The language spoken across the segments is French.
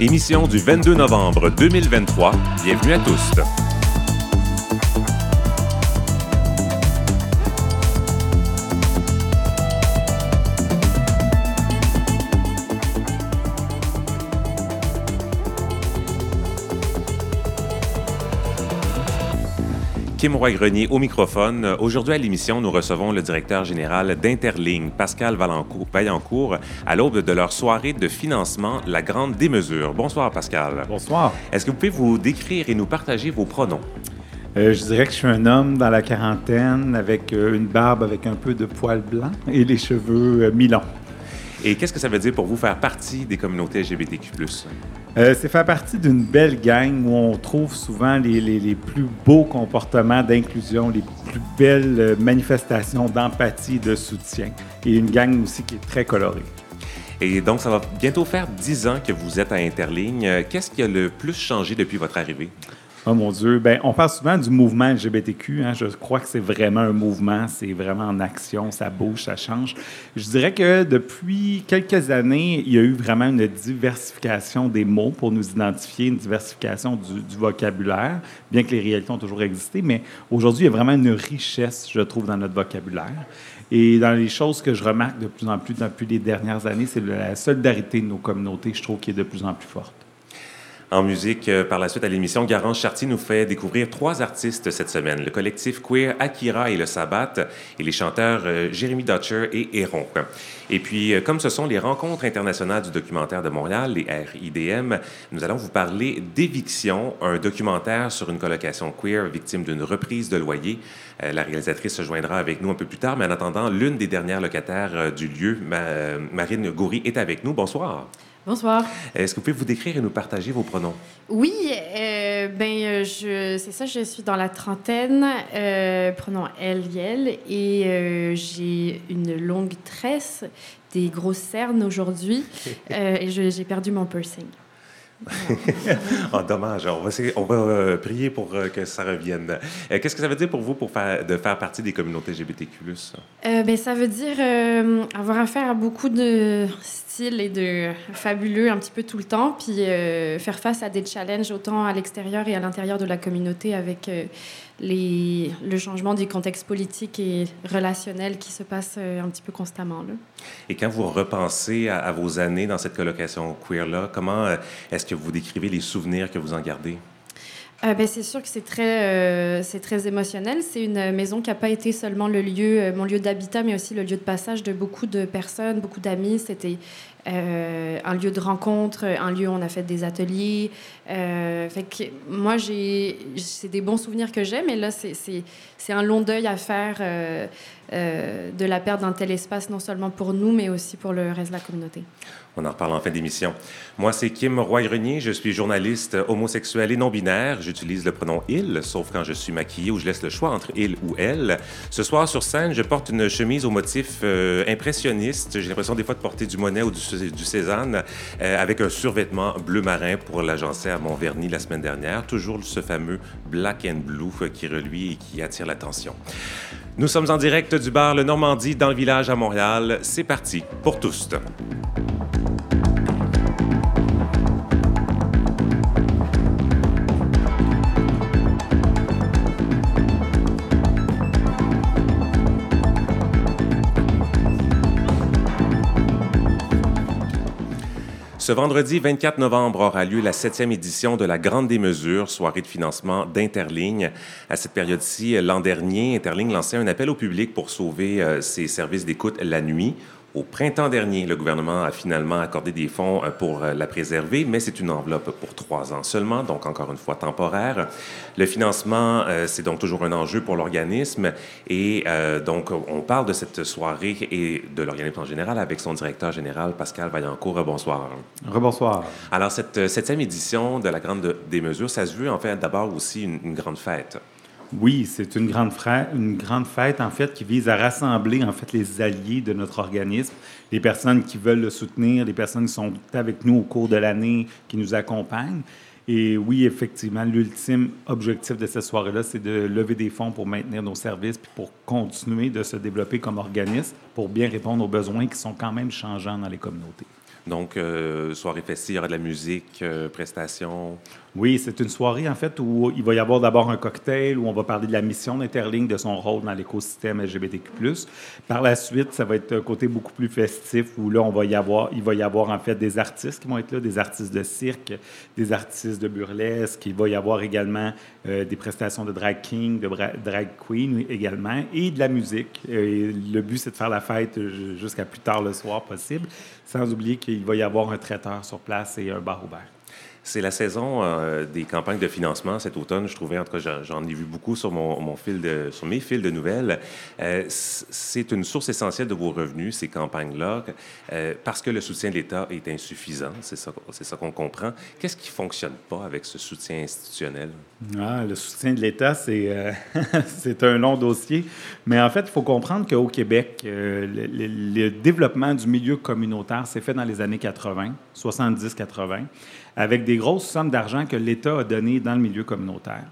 Émission du 22 novembre 2023. Bienvenue à tous. Kim Roy-Grenier au microphone. Aujourd'hui à l'émission, nous recevons le directeur général d'Interligne, Pascal Vaillancourt, à l'aube de leur soirée de financement, La Grande Démesure. Bonsoir, Pascal. Bonsoir. Est-ce que vous pouvez vous décrire et nous partager vos pronoms? Euh, je dirais que je suis un homme dans la quarantaine avec euh, une barbe avec un peu de poils blancs et les cheveux euh, mi-longs. Et qu'est-ce que ça veut dire pour vous faire partie des communautés LGBTQ? Euh, c'est faire partie d'une belle gang où on trouve souvent les, plus beaux comportements d'inclusion, les plus belles euh, manifestations d'empathie, de soutien. Et une gang aussi qui est très colorée. Et donc, ça va bientôt faire dix ans que vous êtes à Interligne. Euh, qu'est-ce qui a le plus changé depuis votre arrivée? Oh mon Dieu, ben, on parle souvent du mouvement LGBTQ. Hein. Je crois que c'est vraiment un mouvement, c'est vraiment en action, ça bouge, ça change. Je dirais que depuis quelques années, il y a eu vraiment une diversification des mots pour nous identifier, une diversification du, du vocabulaire, bien que les réalités ont toujours existé. Mais aujourd'hui, il y a vraiment une richesse, je trouve, dans notre vocabulaire. Et dans les choses que je remarque de plus en plus depuis les dernières années, c'est la solidarité de nos communautés, je trouve, qui est de plus en plus forte. En musique, euh, par la suite à l'émission, Garance Chartier nous fait découvrir trois artistes cette semaine. Le collectif queer Akira et le Sabbat et les chanteurs euh, Jérémy Dutcher et Héron. Et puis, euh, comme ce sont les rencontres internationales du documentaire de Montréal, les RIDM, nous allons vous parler d'Éviction, un documentaire sur une colocation queer victime d'une reprise de loyer. La réalisatrice se joindra avec nous un peu plus tard, mais en attendant, l'une des dernières locataires du lieu, Marine Goury, est avec nous. Bonsoir. Bonsoir. Est-ce que vous pouvez vous décrire et nous partager vos pronoms? Oui, euh, ben, je, c'est ça, je suis dans la trentaine, euh, pronom elle, elle, et euh, j'ai une longue tresse, des grosses cernes aujourd'hui, euh, et j'ai perdu mon piercing. oh, dommage. On va, on va euh, prier pour euh, que ça revienne. Euh, Qu'est-ce que ça veut dire pour vous pour faire, de faire partie des communautés LGBTQ+. Euh, ben, ça veut dire euh, avoir affaire à beaucoup de et de fabuleux un petit peu tout le temps, puis euh, faire face à des challenges autant à l'extérieur et à l'intérieur de la communauté avec euh, les, le changement du contexte politique et relationnel qui se passe euh, un petit peu constamment. Là. Et quand vous repensez à, à vos années dans cette colocation queer-là, comment est-ce que vous décrivez les souvenirs que vous en gardez? Euh, ben, c'est sûr que c'est très, euh, c'est très émotionnel. C'est une maison qui n'a pas été seulement le lieu, euh, mon lieu d'habitat, mais aussi le lieu de passage de beaucoup de personnes, beaucoup d'amis. C'était euh, un lieu de rencontre, un lieu où on a fait des ateliers. Fait moi, c'est des bons souvenirs que j'ai, mais là, c'est, un long deuil à faire de la perte d'un tel espace, non seulement pour nous, mais aussi pour le reste de la communauté. On en reparle en fin d'émission. Moi, c'est Kim Roy-Grenier. Je suis journaliste homosexuel et non-binaire. J'utilise le pronom il, sauf quand je suis maquillée ou je laisse le choix entre il ou elle. Ce soir, sur scène, je porte une chemise au motif euh, impressionniste. J'ai l'impression des fois de porter du Monet ou du, du Cézanne euh, avec un survêtement bleu marin pour l'agencer à mon vernis la semaine dernière. Toujours ce fameux black and blue qui reluit et qui attire l'attention. Nous sommes en direct du bar Le Normandie dans le village à Montréal. C'est parti pour tous. Ce vendredi 24 novembre aura lieu la septième édition de la Grande Démesure, soirée de financement d'Interligne. À cette période-ci, l'an dernier, Interligne lançait un appel au public pour sauver euh, ses services d'écoute la nuit. Au printemps dernier, le gouvernement a finalement accordé des fonds euh, pour euh, la préserver, mais c'est une enveloppe pour trois ans seulement, donc encore une fois temporaire. Le financement, euh, c'est donc toujours un enjeu pour l'organisme et donc on parle de cette soirée et de l'organisme en général avec son directeur général Pascal Vaillancourt. Bonsoir. Rebonsoir. Alors cette septième édition de la Grande des mesures, ça se veut en fait d'abord aussi une, une grande fête. Oui, c'est une grande, fête, en fait, qui vise à rassembler, en fait, les alliés de notre organisme, les personnes qui veulent le soutenir, les personnes qui sont avec nous au cours de l'année, qui nous accompagnent. Et oui, effectivement, l'ultime objectif de cette soirée-là, c'est de lever des fonds pour maintenir nos services, puis pour continuer de se développer comme organisme, pour bien répondre aux besoins qui sont quand même changeants dans les communautés. Donc, euh, soirée festive, il y aura de la musique, euh, prestations. Oui, c'est une soirée en fait où il va y avoir d'abord un cocktail où on va parler de la mission d'Interlink, de son rôle dans l'écosystème LGBTQ+. Par la suite, ça va être un côté beaucoup plus festif où là, il va y avoir en fait des artistes qui vont être là, des artistes de cirque, des artistes de burlesque. Il va y avoir également euh, des prestations de drag king, de drag queen également, et de la musique. Le but, c'est de faire la fête jusqu'à plus tard le soir possible, sans oublier qu'il va y avoir un traiteur sur place et un bar ouvert. C'est la saison euh, des campagnes de financement cet automne. Je trouvais, en tout cas, j'en ai vu beaucoup sur, mon, fil de, sur mes fils de nouvelles. Euh, c'est une source essentielle de vos revenus, ces campagnes-là, euh, parce que le soutien de l'État est insuffisant. C'est ça, qu'on comprend. Qu'est-ce qui fonctionne pas avec ce soutien institutionnel? Ah, le soutien de l'État, c'est, c'est un long dossier. Mais en fait, il faut comprendre qu'au Québec, le développement du milieu communautaire s'est fait dans les années 80, 70-80 avec des grosses sommes d'argent que l'État a données dans le milieu communautaire.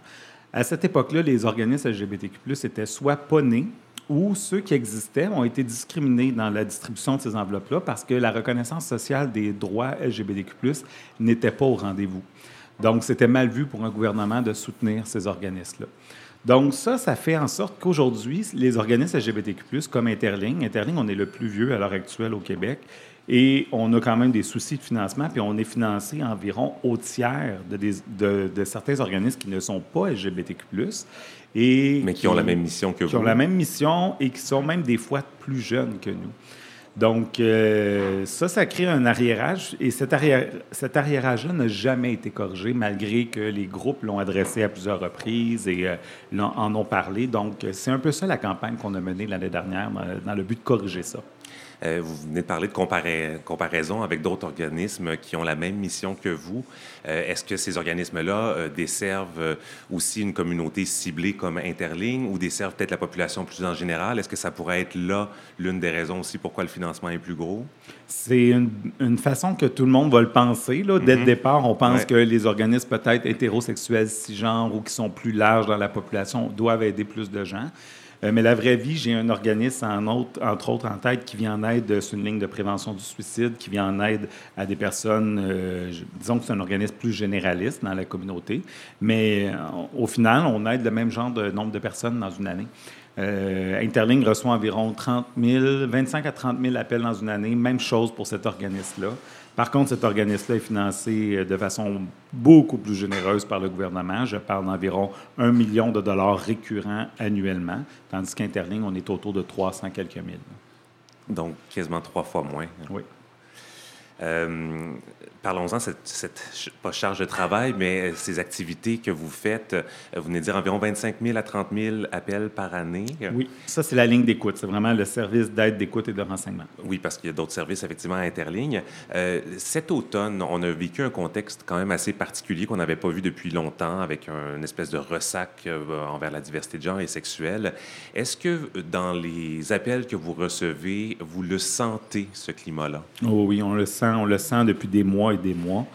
À cette époque-là, les organismes LGBTQ+, étaient soit pas nés, ou ceux qui existaient ont été discriminés dans la distribution de ces enveloppes-là parce que la reconnaissance sociale des droits LGBTQ+, n'était pas au rendez-vous. Donc, c'était mal vu pour un gouvernement de soutenir ces organismes-là. Donc, ça, ça fait en sorte qu'aujourd'hui, les organismes LGBTQ, comme Interling, Interling, on est le plus vieux à l'heure actuelle au Québec, et on a quand même des soucis de financement, puis on est financé environ au tiers de, certains organismes qui ne sont pas LGBTQ+. Et Mais qui, ont la même mission que vous. Qui ont la même mission et qui sont même des fois plus jeunes que nous. Donc, euh, ça, ça crée un arriérage et cet, arrière, cet arriérage-là n'a jamais été corrigé malgré que les groupes l'ont adressé à plusieurs reprises et euh, en ont parlé. Donc, c'est un peu ça la campagne qu'on a menée l'année dernière dans le but de corriger ça. Euh, vous venez de parler de comparaison avec d'autres organismes qui ont la même mission que vous. Euh, est-ce que ces organismes-là euh, desservent aussi une communauté ciblée comme Interligne ou desservent peut-être la population plus en général? Est-ce que ça pourrait être là l'une des raisons aussi pourquoi le financement est plus gros? C'est une, façon que tout le monde va le penser. Là. Dès le mm-hmm. départ, on pense que les organismes peut-être hétérosexuels, cisgenres ou qui sont plus larges dans la population doivent aider plus de gens. Euh, mais la vraie vie, j'ai un organisme, entre autres en tête, qui vient en aide sur une ligne de prévention du suicide, qui vient en aide à des personnes, euh, disons que c'est un organisme plus généraliste dans la communauté, mais euh, au final, on aide le même genre de nombre de personnes dans une année. Interling reçoit environ 30 000, 25 à 30 000 appels dans une année. Même chose pour cet organisme-là. Par contre, cet organisme-là est financé euh, de façon beaucoup plus généreuse par le gouvernement. Je parle d'environ un million de dollars récurrents annuellement, tandis qu'Interling, on est autour de 300 quelques mille. Donc, quasiment trois fois moins. Oui. Euh, parlons-en, cette, cette, pas charge de travail, mais ces activités que vous faites, euh, vous venez de dire environ 25 000 à 30 000 appels par année. Oui, ça, c'est la ligne d'écoute. C'est vraiment le service d'aide, d'écoute et de renseignement. Oui, parce qu'il y a d'autres services, effectivement, à Interligne. Euh, cet automne, on a vécu un contexte quand même assez particulier qu'on n'avait pas vu depuis longtemps, avec une espèce de ressac envers la diversité de genre et sexuelle. Est-ce que dans les appels que vous recevez, vous le sentez, ce climat-là? Oh oui, on le sent on le sent depuis des mois et des mois.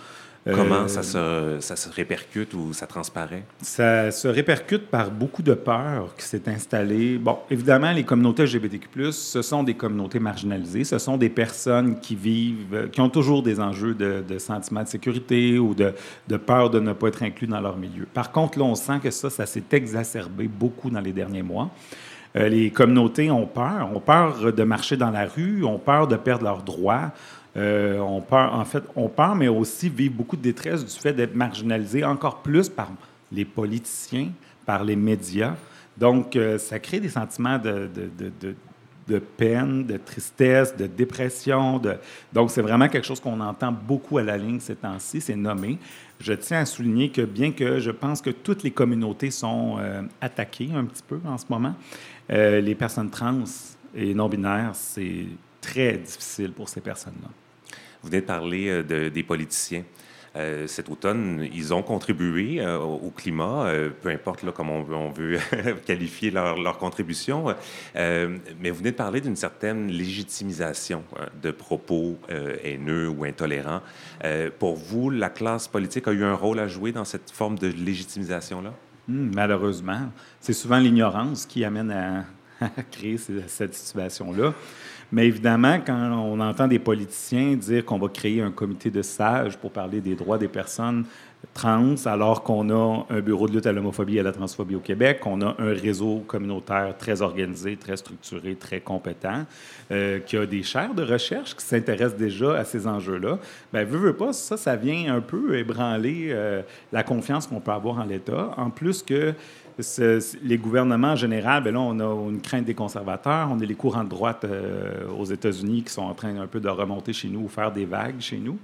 Comment euh, ça, se, ça, se, répercute ou ça transparaît? Ça se répercute par beaucoup de peur qui s'est installée. Bon, évidemment, les communautés LGBTQ+, ce sont des communautés marginalisées. Ce sont des personnes qui vivent, qui ont toujours des enjeux de, de sentiment de sécurité ou de, de, peur de ne pas être inclus dans leur milieu. Par contre, là, on sent que ça, ça s'est exacerbé beaucoup dans les derniers mois. Euh, les communautés ont peur, ont peur de marcher dans la rue, ont peur de perdre leurs droits, euh, on peur, en fait, on peur, mais aussi vivre beaucoup de détresse du fait d'être marginalisé encore plus par les politiciens, par les médias. Donc, euh, ça crée des sentiments de, de, peine, de tristesse, de dépression. Donc, c'est vraiment quelque chose qu'on entend beaucoup à la ligne ces temps-ci, c'est nommé. Je tiens à souligner que bien que je pense que toutes les communautés sont euh, attaquées un petit peu en ce moment, les personnes trans et non-binaires, c'est très difficile pour ces personnes-là. Vous venez de parler euh, des politiciens. Euh, cet automne, ils ont contribué euh, au climat, peu importe comment on veut, qualifier leur, contribution. mais vous venez de parler d'une certaine légitimisation de propos haineux ou intolérants. pour vous, la classe politique a eu un rôle à jouer dans cette forme de légitimisation-là? Hmm, malheureusement. C'est souvent l'ignorance qui amène à, créer cette situation-là. Mais évidemment, quand on entend des politiciens dire qu'on va créer un comité de sages pour parler des droits des personnes trans, alors qu'on a un bureau de lutte à l'homophobie et à la transphobie au Québec, qu'on a un réseau communautaire très organisé, très structuré, très compétent, euh, qui a des chaires de recherche qui s'intéressent déjà à ces enjeux-là, bien, veut, veut pas, ça, ça vient un peu ébranler euh, la confiance qu'on peut avoir en l'État. En plus que les gouvernements en général, bien là, on a une crainte des conservateurs, on a les courants de droite euh, aux États-Unis qui sont en train un peu de remonter chez nous ou faire des vagues chez nous.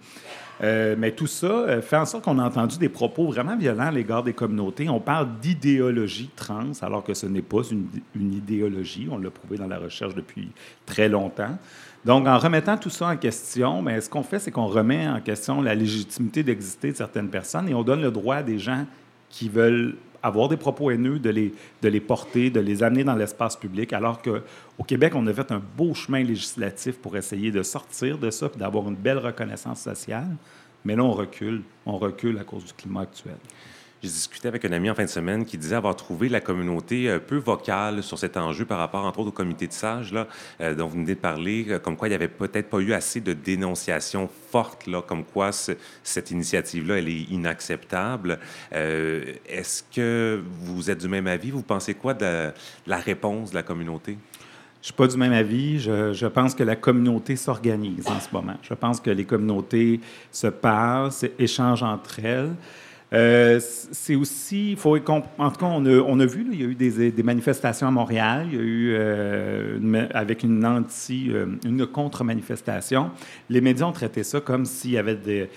Euh, mais tout ça euh, fait en sorte qu'on a entendu des propos vraiment violents à l'égard des communautés. On parle d'idéologie trans, alors que ce n'est pas une, idéologie. On l'a prouvé dans la recherche depuis très longtemps. Donc, en remettant tout ça en question, mais ce qu'on fait, c'est qu'on remet en question la légitimité d'exister de certaines personnes et on donne le droit à des gens qui veulent avoir des propos haineux, de les, de les porter, de les amener dans l'espace public, alors qu'au Québec, on a fait un beau chemin législatif pour essayer de sortir de ça, d'avoir une belle reconnaissance sociale. Mais là, on recule. On recule à cause du climat actuel. J'ai discuté avec un ami en fin de semaine qui disait avoir trouvé la communauté euh, peu vocale sur cet enjeu par rapport, entre autres, au comité de sages euh, dont vous venez de parler, euh, comme quoi il n'y avait peut-être pas eu assez de dénonciations fortes, comme quoi cette initiative-là, elle est inacceptable. Est-ce que vous êtes du même avis? Vous pensez quoi de la réponse de la communauté? Je suis pas du même avis. Je, je pense que la communauté s'organise en ce moment. Je pense que les communautés se parlent, échangent entre elles. Euh, c'est aussi, en tout cas, on a, vu, il y a eu des, manifestations à Montréal, il y a eu, euh, avec une anti, euh, une contre-manifestation. Les médias ont traité ça comme s'il y avait des,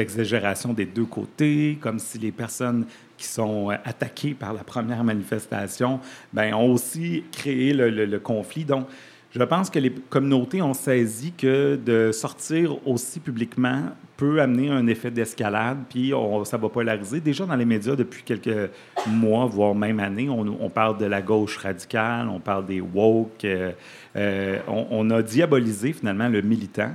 exagérations des deux côtés, comme si les personnes qui sont attaquées par la première manifestation ben, ont aussi créé le, le conflit. Donc, je pense que les communautés ont saisi que de sortir aussi publiquement peut amener un effet d'escalade, puis ça va polariser. Déjà dans les médias depuis quelques mois, voire même années, on, parle de la gauche radicale, on parle des woke. Euh, euh, on, a diabolisé finalement le militant.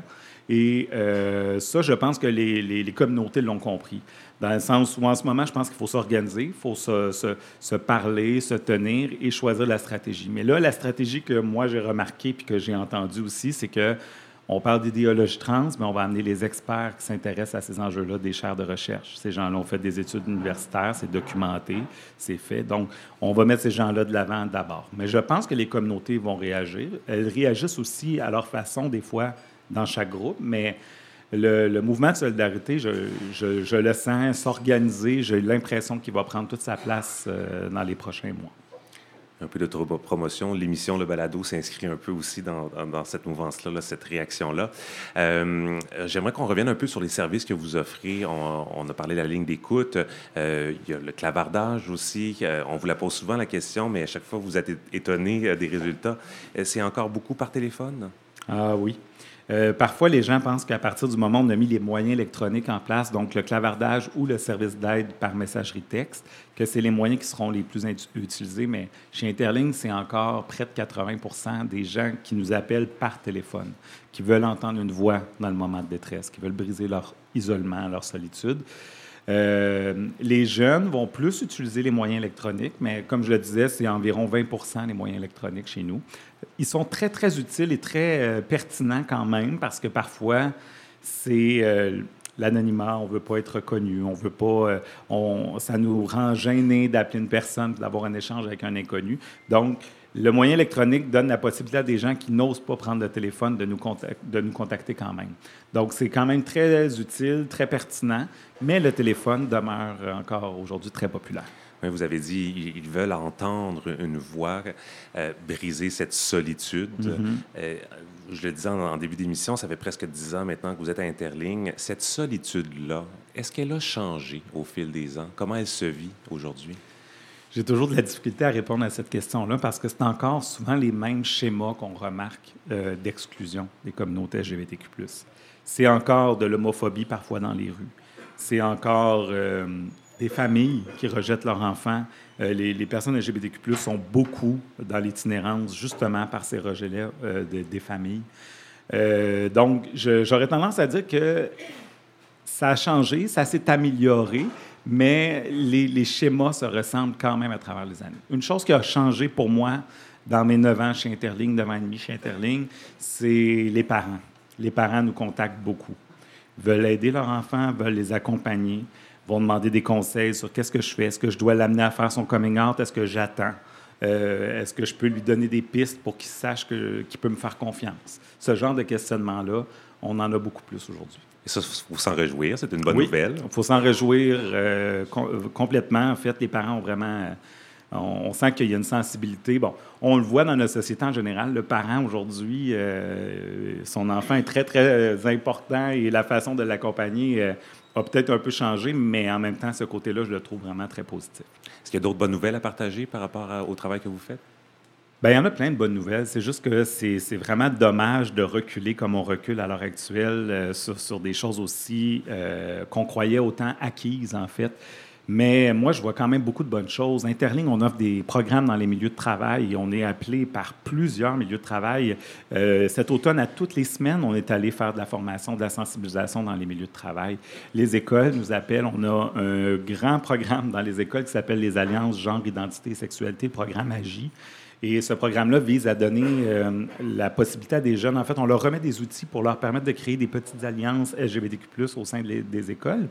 Et euh, ça, je pense que les, communautés l'ont compris. Dans le sens où en ce moment, je pense qu'il faut s'organiser, il faut se, parler, se tenir et choisir la stratégie. Mais là, la stratégie que moi j'ai remarquée puis que j'ai entendue aussi, c'est que on parle d'idéologie trans, mais on va amener les experts qui s'intéressent à ces enjeux-là des chaires de recherche. Ces gens-là ont fait des études universitaires, c'est documenté, c'est fait. Donc, on va mettre ces gens-là de l'avant d'abord. Mais je pense que les communautés vont réagir. Elles réagissent aussi à leur façon, des fois, dans chaque groupe, mais le, mouvement de solidarité, je, le sens s'organiser. J'ai l'impression qu'il va prendre toute sa place euh, dans les prochains mois. Un peu de promotion. L'émission Le Balado s'inscrit un peu aussi dans, cette mouvance-là, cette réaction-là. Euh, j'aimerais qu'on revienne un peu sur les services que vous offrez. On, a parlé de la ligne d'écoute. Euh, il y a le clavardage aussi. on vous la pose souvent la question, mais à chaque fois, vous êtes étonné des résultats. C'est encore beaucoup par téléphone? Ah oui. Euh, parfois, les gens pensent qu'à partir du moment où on a mis les moyens électroniques en place, donc le clavardage ou le service d'aide par messagerie texte, que c'est les moyens qui seront les plus utilisés. Mais chez Interling, c'est encore près de 80% des gens qui nous appellent par téléphone, qui veulent entendre une voix dans le moment de détresse, qui veulent briser leur isolement, leur solitude. Euh, les jeunes vont plus utiliser les moyens électroniques, mais comme je le disais, c'est environ 20% les moyens électroniques chez nous. Ils sont très, très utiles et très euh, pertinents quand même parce que parfois, c'est euh, l'anonymat, on ne veut pas être reconnu, on veut pas, on, ça nous rend gênés d'appeler une personne, d'avoir un échange avec un inconnu. Donc, le moyen électronique donne la possibilité à des gens qui n'osent pas prendre le téléphone de nous, de nous contacter quand même. Donc, c'est quand même très utile, très pertinent, mais le téléphone demeure encore aujourd'hui très populaire. Vous avez dit, ils veulent entendre une voix, euh, briser cette solitude. Mm-hmm. Euh, je le disais en, début d'émission, ça fait presque dix ans maintenant que vous êtes à Interligne. Cette solitude-là, est-ce qu'elle a changé au fil des ans? Comment elle se vit aujourd'hui? J'ai toujours de la difficulté à répondre à cette question-là parce que c'est encore souvent les mêmes schémas qu'on remarque euh, d'exclusion des communautés LGBTQ. C'est encore de l'homophobie parfois dans les rues. C'est encore des familles qui rejettent leurs enfants. Euh, les, personnes LGBTQ sont beaucoup dans l'itinérance justement par ces rejets-là des familles. donc, j'aurais tendance à dire que ça a changé, ça s'est amélioré, mais les, schémas se ressemblent quand même à travers les années. Une chose qui a changé pour moi dans mes neuf ans chez Interling, neuf ans et demi chez Interling, c'est les parents. Les parents nous contactent beaucoup. Veulent aider leur enfant, veulent les accompagner, vont demander des conseils sur qu'est-ce que je fais, est-ce que je dois l'amener à faire son coming out, est-ce que j'attends, euh, est-ce que je peux lui donner des pistes pour qu'il sache qu'il peut me faire confiance? Ce genre de questionnement-là, on en a beaucoup plus aujourd'hui. Et ça, il faut s'en réjouir, c'est une bonne nouvelle. Il faut s'en réjouir euh, complètement. En fait, les parents ont vraiment on, sent qu'il y a une sensibilité. Bon, on le voit dans notre société en général. Le parent, aujourd'hui, euh, son enfant est très, très important et la façon de l'accompagner euh, a peut-être un peu changé, mais en même temps, ce côté-là, je le trouve vraiment très positif. Est-ce qu'il y a d'autres bonnes nouvelles à partager par rapport au travail que vous faites? Bien, il y en a plein de bonnes nouvelles. C'est juste que c'est vraiment dommage de reculer comme on recule à l'heure actuelle euh, sur, sur, des choses aussi qu'on croyait autant acquises, en fait. Mais moi, je vois quand même beaucoup de bonnes choses. Interling, on offre des programmes dans les milieux de travail on est appelé par plusieurs milieux de travail. Euh, cet automne, à toutes les semaines, on est allé faire de la formation, de la sensibilisation dans les milieux de travail. Les écoles nous appellent. On a un grand programme dans les écoles qui s'appelle les Alliances Genre, Identité et Sexualité, programme AGI. Et ce programme-là vise à donner euh, la possibilité à des jeunes, en fait, on leur remet des outils pour leur permettre de créer des petites alliances LGBTQ+, au sein des écoles.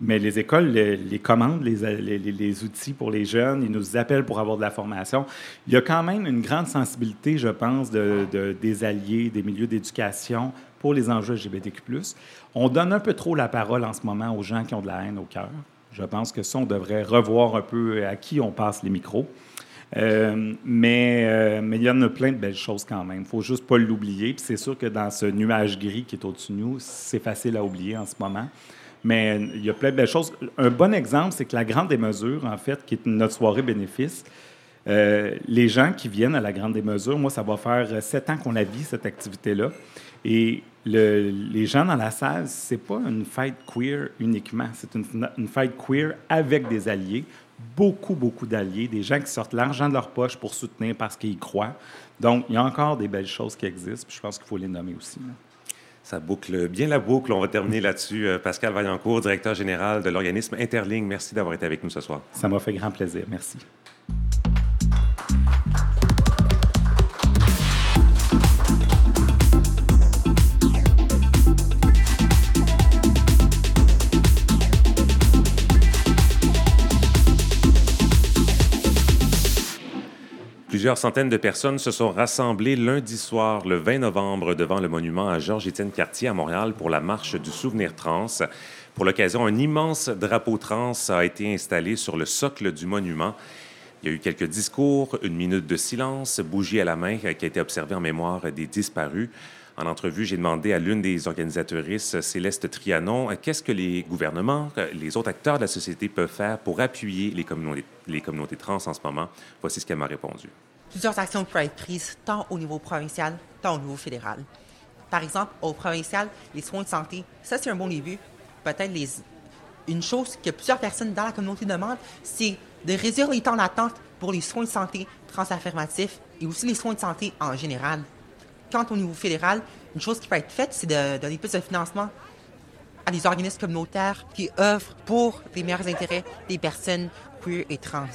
Mais les écoles les, commandent, les, les, outils pour les jeunes, ils nous appellent pour avoir de la formation. Il y a quand même une grande sensibilité, je pense, de, des alliés, des milieux d'éducation pour les enjeux LGBTQ. On donne un peu trop la parole en ce moment aux gens qui ont de la haine au cœur. Je pense que ça, on devrait revoir un peu à qui on passe les micros. Euh, mais, euh, mais il y en a plein de belles choses quand même. Il ne faut juste pas l'oublier. C'est sûr que dans ce nuage gris qui est au-dessus de nous, c'est facile à oublier en ce moment. Mais il y a plein de belles choses. Un bon exemple, c'est que la Grande des mesures, en fait, qui est notre soirée bénéfice, euh, les gens qui viennent à la Grande des mesures, moi, ça va faire sept ans qu'on la vit, cette activité-là. Et les gens dans la salle, c'est pas une fête queer uniquement, c'est une, une fête queer avec des alliés, beaucoup, beaucoup d'alliés, des gens qui sortent l'argent de leur poche pour soutenir parce qu'ils croient. Donc, il y a encore des belles choses qui existent, puis je pense qu'il faut les nommer aussi. Ça boucle bien la boucle. On va terminer là-dessus. Euh, Pascal Vaillancourt, directeur général de l'organisme Interling, merci d'avoir été avec nous ce soir. Ça m'a fait grand plaisir. Merci. Plusieurs centaines de personnes se sont rassemblées lundi soir, le 20 novembre, devant le monument à Georges-Étienne Cartier à Montréal pour la marche du souvenir trans. Pour l'occasion, un immense drapeau trans a été installé sur le socle du monument. Il y a eu quelques discours, une minute de silence, bougie à la main qui a été observée en mémoire des disparus. En entrevue, j'ai demandé à l'une des organisatrices, Céleste Trianon, qu'est-ce que les gouvernements, les autres acteurs de la société peuvent faire pour appuyer les communautés, les communautés trans en ce moment. Voici ce qu'elle m'a répondu plusieurs actions peuvent être prises tant au niveau provincial, tant au niveau fédéral. Par exemple, au provincial, les soins de santé, ça c'est un bon début. Peut-être une chose que plusieurs personnes dans la communauté demandent, c'est de réduire les temps d'attente pour les soins de santé transaffirmatifs et aussi les soins de santé en général. Quant au niveau fédéral, une chose qui peut être faite, c'est de donner plus de financement à des organismes communautaires qui œuvrent pour les meilleurs intérêts des personnes queer et trans.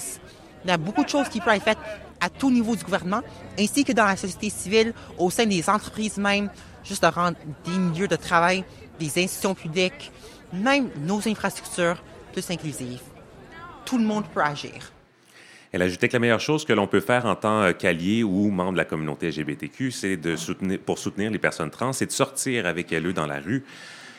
Il y a beaucoup de choses qui peuvent être faites à tout niveau du gouvernement, ainsi que dans la société civile, au sein des entreprises même, juste de rendre des milieux de travail, des institutions publiques, même nos infrastructures plus inclusives. Tout le monde peut agir. Elle ajoutait que la meilleure chose que l'on peut faire en tant qu'allié ou membre de la communauté LGBTQ, c'est de soutenir, pour soutenir les personnes trans, c'est de sortir avec elles dans la rue,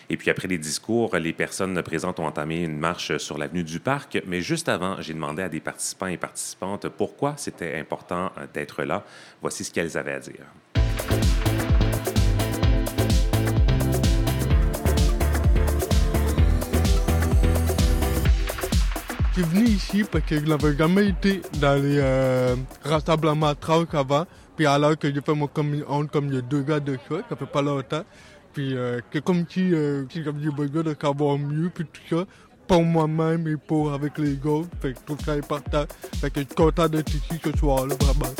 et puis après les discours, les personnes présentes ont entamé une marche sur l'avenue du Parc. Mais juste avant, j'ai demandé à des participants et participantes pourquoi c'était important euh, d'être là. Voici ce qu'elles avaient à dire. Je suis venu ici parce que je n'avais jamais été dans les euh, rassemblements trans avant. Puis alors que j'ai fait mon communion comme il y a deux gars de ça, ça fait pas longtemps. Puis euh, que comme si, euh, si j'avais besoin de savoir mieux, puis tout ça, pour moi-même et pour avec les autres. Fait que je trouve ça important. Fait que je suis content d'être ici ce soir-là, vraiment.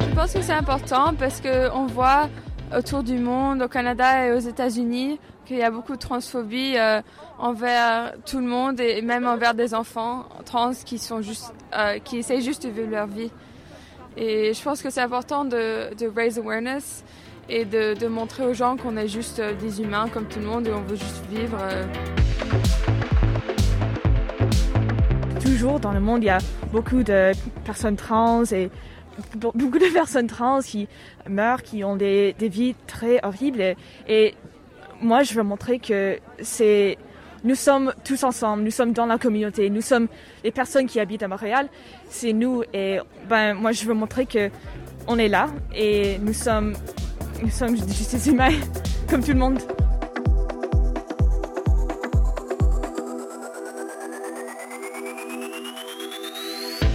Je pense que c'est important parce qu'on voit autour du monde, au Canada et aux États-Unis, qu'il y a beaucoup de transphobie euh, envers tout le monde et même envers des enfants trans qui sont juste, euh, qui essayent juste de vivre leur vie. Et je pense que c'est important de, de, raise awareness et de, montrer aux gens qu'on est juste euh, des humains comme tout le monde et on veut juste vivre. Toujours dans le monde, il y a beaucoup de personnes trans et beaucoup de personnes trans qui meurent, qui ont des, des vies très horribles. Et, moi, je veux montrer que c'est nous sommes tous ensemble, nous sommes dans la communauté, nous sommes les personnes qui habitent à Montréal, c'est nous et ben moi je veux montrer que on est là et nous sommes nous sommes juste des humains comme tout le monde.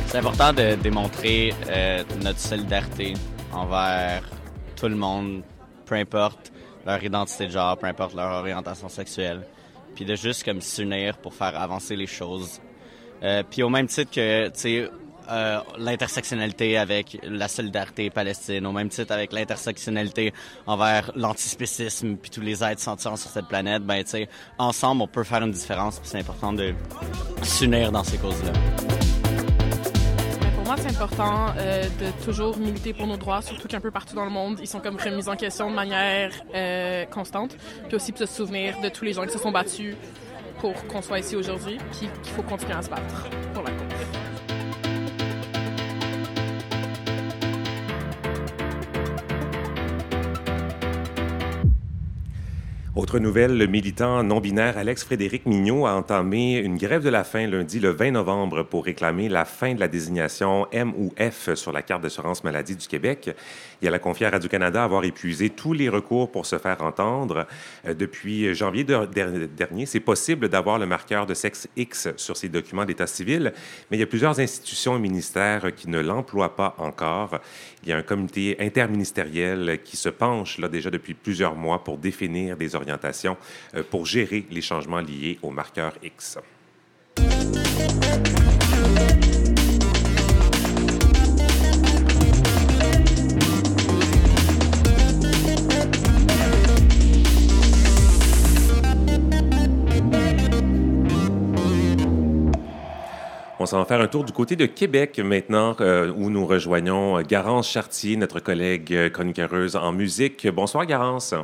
C'est important de démontrer euh, notre solidarité envers tout le monde, peu importe leur identité de genre, peu importe leur orientation sexuelle, puis de juste comme s'unir pour faire avancer les choses. Euh, puis au même titre que, euh, l'intersectionnalité avec la solidarité palestine, au même titre avec l'intersectionnalité envers l'antispécisme puis tous les êtres sentients sur cette planète, ben tu ensemble on peut faire une différence. Puis c'est important de s'unir dans ces causes-là moi, c'est important euh, de toujours militer pour nos droits, surtout qu'un peu partout dans le monde, ils sont comme remis en question de manière euh, constante. Puis aussi pour se souvenir de tous les gens qui se sont battus pour qu'on soit ici aujourd'hui, puis qu'il faut continuer à se battre pour la cause. Autre nouvelle, le militant non-binaire Alex Frédéric Mignot a entamé une grève de la faim lundi le 20 novembre pour réclamer la fin de la désignation M ou F sur la carte d'assurance maladie du Québec. Il a confié à Radio-Canada avoir épuisé tous les recours pour se faire entendre. Euh, depuis janvier dernier, c'est possible d'avoir le marqueur de sexe X sur ses documents d'état civil, mais il y a plusieurs institutions et ministères qui ne l'emploient pas encore. Il y a un comité interministériel qui se penche là déjà depuis plusieurs mois pour définir des orientations euh, pour gérer les changements liés au marqueur X. On s'en va faire un tour du côté de Québec maintenant, euh, où nous rejoignons Garance Chartier, notre collègue chroniqueuse en musique. Bonsoir, Garance.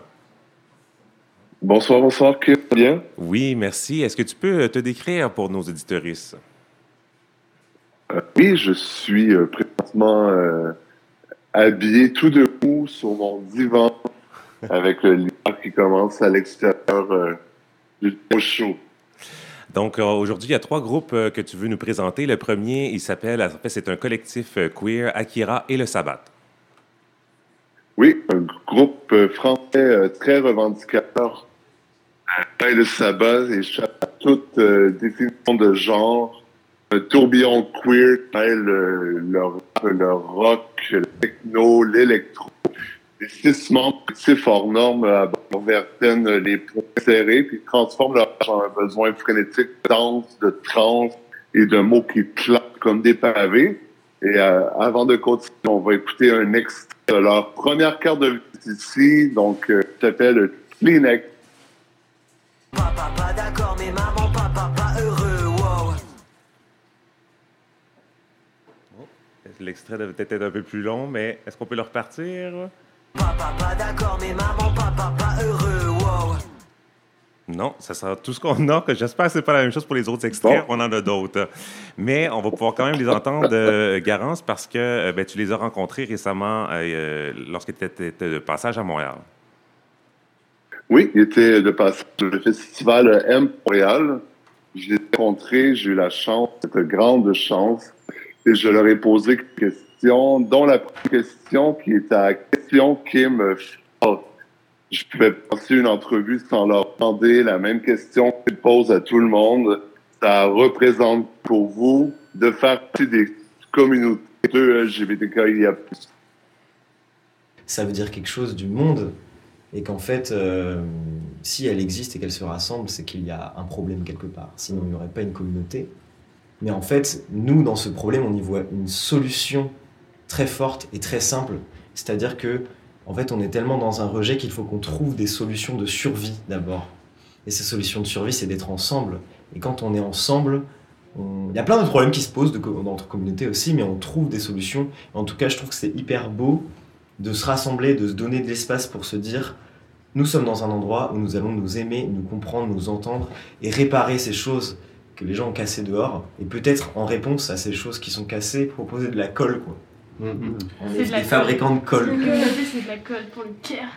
Bonsoir, bonsoir, que bien? Oui, merci. Est-ce que tu peux te décrire pour nos auditoristes? Euh, oui, je suis euh, présentement habillé tout debout sur mon divan avec le lit qui commence à l'extérieur du chaud. Donc, euh, aujourd'hui, il y a trois groupes euh, que tu veux nous présenter. Le premier, il s'appelle, c'est un collectif euh, queer, Akira et le Sabbat. Oui, un groupe français très revendicateur. Le Sabbat échappe à toute définition de genre. Un tourbillon queer, le, le rock, le techno, l'électro les six membres hors normes abordent les points serrés puis transforment leur en un besoin frénétique de danse, de trans et de mots qui claquent comme des pavés. Et euh, avant de continuer, on va écouter un extrait de leur première carte de visite ici, donc euh, qui s'appelle Kleenex. Papa, pas d'accord, mais maman, papa, pas heureux, wow. Oh, l'extrait devait être un peu plus long, mais est-ce qu'on peut le repartir? Papa pas d'accord, mais maman, papa pas heureux, wow. Non, ça sera tout ce qu'on a. J'espère que c'est pas la même chose pour les autres extraits. On en a d'autres. Mais on va pouvoir quand même les entendre, euh, Garance, parce que euh, ben, tu les as rencontrés récemment euh, lorsque tu étais de passage à Montréal. Oui, il était de passage le festival M Montréal. Je l'ai rencontré, j'ai eu la chance, cette grande chance, et je leur ai posé quelques questions, dont la première question qui était à question qui me je pouvais passer une entrevue sans leur demander la même question qu'ils posent à tout le monde. Ça représente pour vous de faire partie des communautés LGBTQIA+. Ça veut dire quelque chose du monde et qu'en fait, euh, si elle existe et qu'elle se rassemble, c'est qu'il y a un problème quelque part. Sinon, il n'y aurait pas une communauté. Mais en fait, nous, dans ce problème, on y voit une solution très forte et très simple c'est-à-dire que En fait, on est tellement dans un rejet qu'il faut qu'on trouve des solutions de survie d'abord. Et ces solutions de survie, c'est d'être ensemble. Et quand on est ensemble, il y a plein de problèmes qui se posent dans notre communauté aussi, mais on trouve des solutions. En tout cas, je trouve que c'est hyper beau de se rassembler, de se donner de l'espace pour se dire nous sommes dans un endroit où nous allons nous aimer, nous comprendre, nous entendre et réparer ces choses que les gens ont cassées dehors. Et peut-être en réponse à ces choses qui sont cassées, proposer de la colle. Quoi. On C'est est de la des fabricants de colle. C'est de la colle pour le cœur.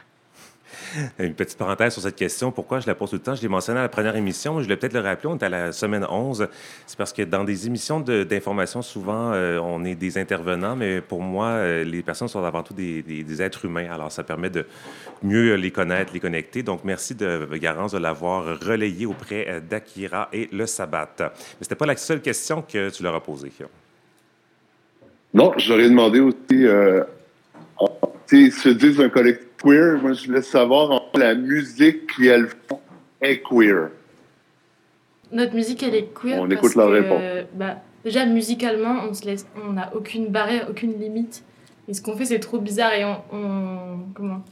Une petite parenthèse sur cette question. Pourquoi je la pose tout le temps? Je l'ai mentionné à la première émission. Je voulais peut-être le rappeler. On est à la semaine 11. C'est parce que dans des émissions de- d'information, souvent, euh, on est des intervenants, mais pour moi, euh, les personnes sont avant tout des, des- des êtres humains. Alors, ça permet de mieux les connaître, les connecter. Donc, merci de Garance de l'avoir relayé auprès euh, d'Akira et le Sabbat. Mais c'était pas la seule question que tu leur as posée. Non, j'aurais demandé aussi, euh, ils se disent un collectif queer. Moi, je voulais savoir en la musique qu'elles font est queer. Notre musique, elle est queer. On parce écoute leur que, réponse. bah, déjà, musicalement, on se laisse, on n'a aucune barrière, aucune limite. Et ce qu'on fait, c'est trop bizarre. Et on, on- comment,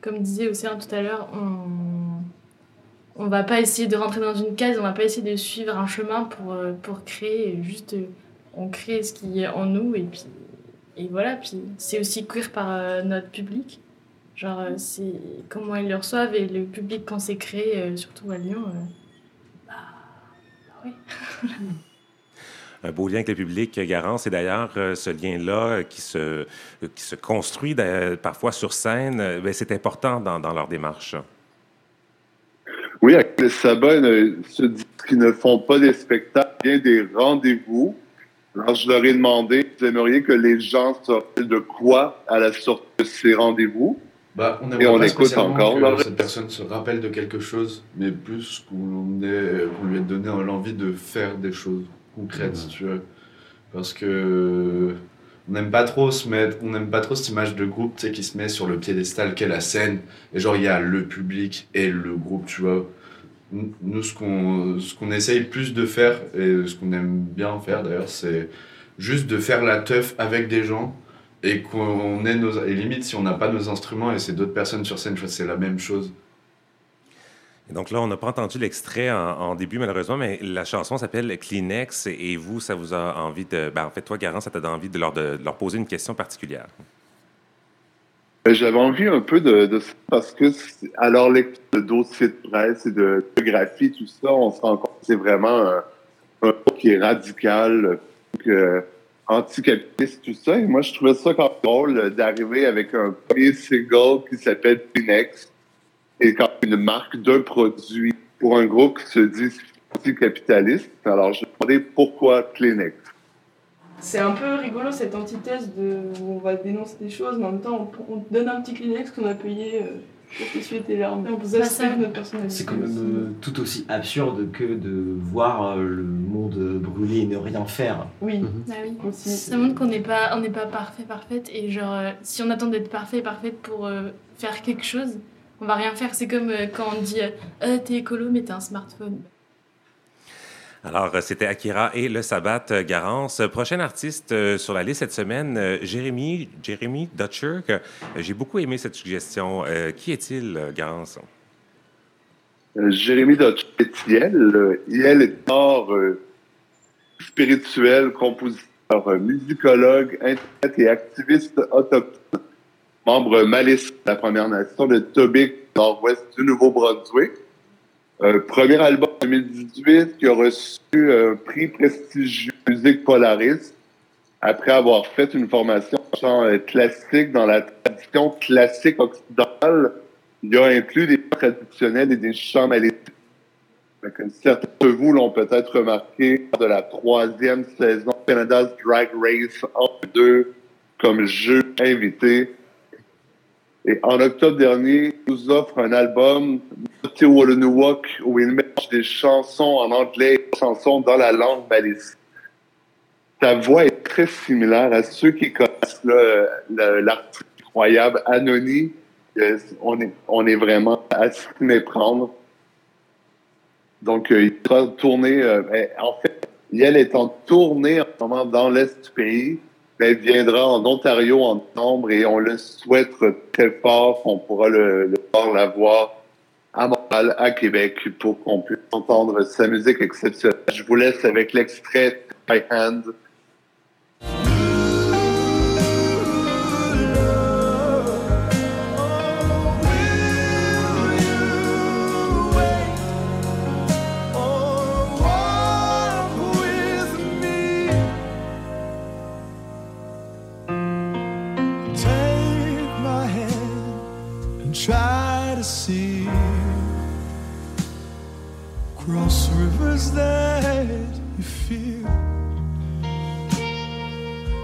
comme disait Océan tout à l'heure, on, on va pas essayer de rentrer dans une case, on va pas essayer de suivre un chemin pour, euh, pour créer. Juste, euh, on crée ce qui est en nous. Et puis, et voilà. Puis, c'est aussi queer par euh, notre public. Genre, euh, c'est comment ils le reçoivent et le public, quand c'est créé, euh, surtout à Lyon. euh, Un beau lien avec le public, Garance. Et d'ailleurs, euh, ce lien-là euh, qui se, euh, qui se construit parfois sur scène, euh, ben, c'est important dans, dans leur démarche. Oui, avec le sabbat, ne- se disent qu'ils ne font pas des spectacles, bien des rendez-vous. Alors, je leur ai demandé, vous aimeriez que les gens se rappellent de quoi à la sortie de ces rendez-vous? Bah, on Et aimerait on pas écoute encore. que leur- cette personne se rappelle de quelque chose, mais plus qu'on lui ait donné l'envie de faire des choses concrètes, si tu veux. Parce que on n'aime pas trop se mettre, on n'aime pas trop cette image de groupe, tu sais, qui se met sur le piédestal qu'est la scène, et genre il y a le public et le groupe, tu vois. Nous, ce qu'on qu'on essaye plus de faire, et ce qu'on aime bien faire d'ailleurs, c'est juste de faire la teuf avec des gens et qu'on ait nos et limite si on n'a pas nos instruments et c'est d'autres personnes sur scène, c'est la même chose. Et donc là, on n'a pas entendu l'extrait en, début, malheureusement, mais la chanson s'appelle Kleenex. Et vous, ça vous a envie de. Ben, en fait, toi, Garance, ça t'a envie de leur, de leur poser une question particulière. Ben, J'avais envie un peu de, de ça parce que, lecture de dossiers de presse et de biographie, tout ça, on se rend compte que c'est vraiment un, un qui est radical, que, anticapitaliste, tout ça. Et moi, je trouvais ça quand drôle d'arriver avec un premier single qui s'appelle Kleenex et quand une marque d'un produit pour un groupe qui se dit anticapitaliste. Alors, je me demandais pourquoi Kleenex. C'est un peu rigolo cette antithèse de où on va dénoncer des choses, mais en même temps on, on te donne un petit Kleenex qu'on a payé euh, pour t'essuyer tes larmes. On vous Bah, notre personnalité. C'est quand même euh, tout aussi absurde que de voir euh, le monde brûler et ne rien faire. Oui. Bah oui. Ça montre qu'on n'est pas, on n'est pas parfait, parfaite. Et genre, euh, si on attend d'être parfait, parfaite pour euh, faire quelque chose, on va rien faire. C'est comme euh, quand on dit Euh, t'es écolo, mais t'as un smartphone. Alors, euh, c'était Akira et le Sabbat euh, Garance. Prochain artiste euh, sur la liste cette semaine, Jérémy, Jérémy Dutcher. J'ai beaucoup aimé cette suggestion. Qui est-il, Garance? Jérémy Dottiel, euh, il est art euh, spirituel, compositeur, musicologue, interprète et activiste autochtone, membre Malice de la Première Nation de Tobic, nord-ouest du Nouveau-Brunswick. Premier album 2018 qui a reçu un prix prestigieux Musique Polaris après avoir fait une formation en chant euh, classique dans la tradition classique occidentale. Il a inclus des chants traditionnels et des chants maléfiques. Certains de vous l'ont peut-être remarqué de la troisième saison Canada's Drag Race en deux comme jeu invité. Et en octobre dernier, il nous offre un album, Walk, où il mélange des chansons en anglais et des chansons dans la langue malice. Sa voix est très similaire à ceux qui connaissent l'artiste incroyable Anony. Euh, On est, on est vraiment à s'y méprendre. Donc, euh, il sera tourné. euh, ben, en fait, Yel est en tournée en ce moment dans l'Est du pays. Ben, viendra en Ontario en novembre et on le souhaite très fort qu'on pourra le, le voir la voir à Montréal, à Québec, pour qu'on puisse entendre sa musique exceptionnelle. Je vous laisse avec l'extrait My Hand.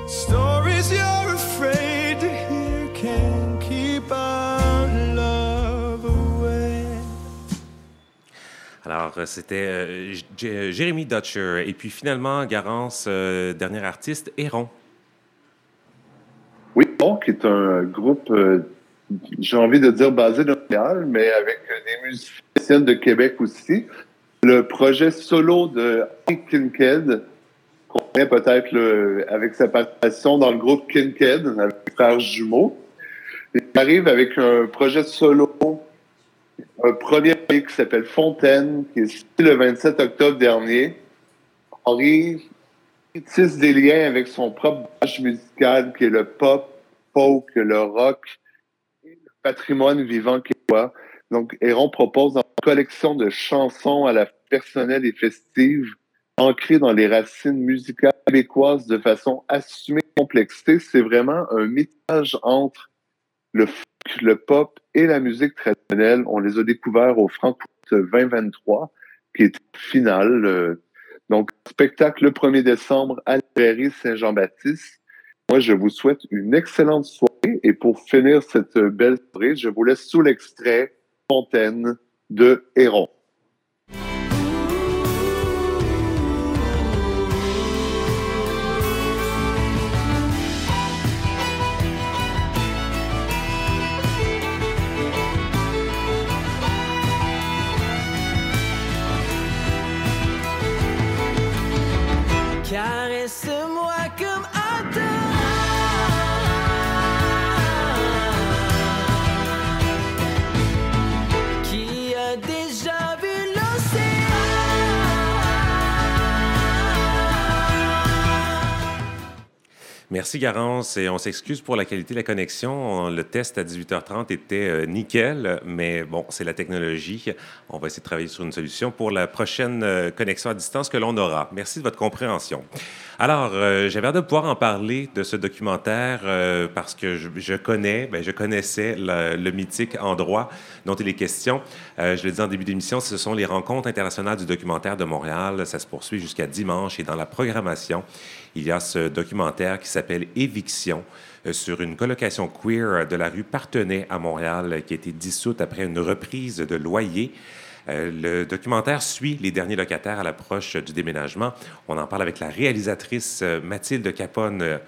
Stories you're afraid to hear can keep our love away. Alors, euh, c'était euh, J- Jérémy Dutcher. Et puis finalement, Garance, euh, dernier artiste, Héron. Oui, bon, qui est un groupe, euh, j'ai envie de dire basé de Montréal, mais avec euh, des musiciennes de Québec aussi. Le projet solo de Hank Kinked, qu'on connaît peut-être avec sa participation dans le groupe Kinked, avec les frères. Il arrive avec un projet solo, un premier qui s'appelle Fontaine, qui est sorti le 27 octobre dernier. Henri tisse des liens avec son propre bagage musical qui est le pop, folk, le rock, et le patrimoine vivant québécois. Donc, Héron propose une collection de chansons à la personnelle et festive, ancrées dans les racines musicales québécoises de façon assumée et complexité. C'est vraiment un métage entre le folk, le pop et la musique traditionnelle. On les a découverts au Frankfurt 2023, qui est final. euh, donc, spectacle le 1er décembre à la Saint-Jean-Baptiste. Moi, je vous souhaite une excellente soirée. Et pour finir cette belle soirée, je vous laisse sous l'extrait Fontaine de Héron. Merci, Garance. Et on s'excuse pour la qualité de la connexion. On- Le test à 18h30 était euh, nickel, mais bon, c'est la technologie. On va essayer de travailler sur une solution pour la prochaine euh, connexion à distance que l'on aura. Merci de votre compréhension. Alors, euh, j'avais hâte de pouvoir en parler de ce documentaire euh, parce que je, connais, ben, je connaissais le, mythique endroit dont il est question. Je le disais en début d'émission, ce sont les rencontres internationales du documentaire de Montréal. Ça se poursuit jusqu'à dimanche et dans la programmation, il y a ce documentaire qui s'appelle Éviction euh, sur une colocation queer de la rue Partenay à Montréal euh, qui a été dissoute après une reprise de loyer. Euh, le documentaire suit les derniers locataires à l'approche du déménagement. On en parle avec la réalisatrice euh, Mathilde Capone.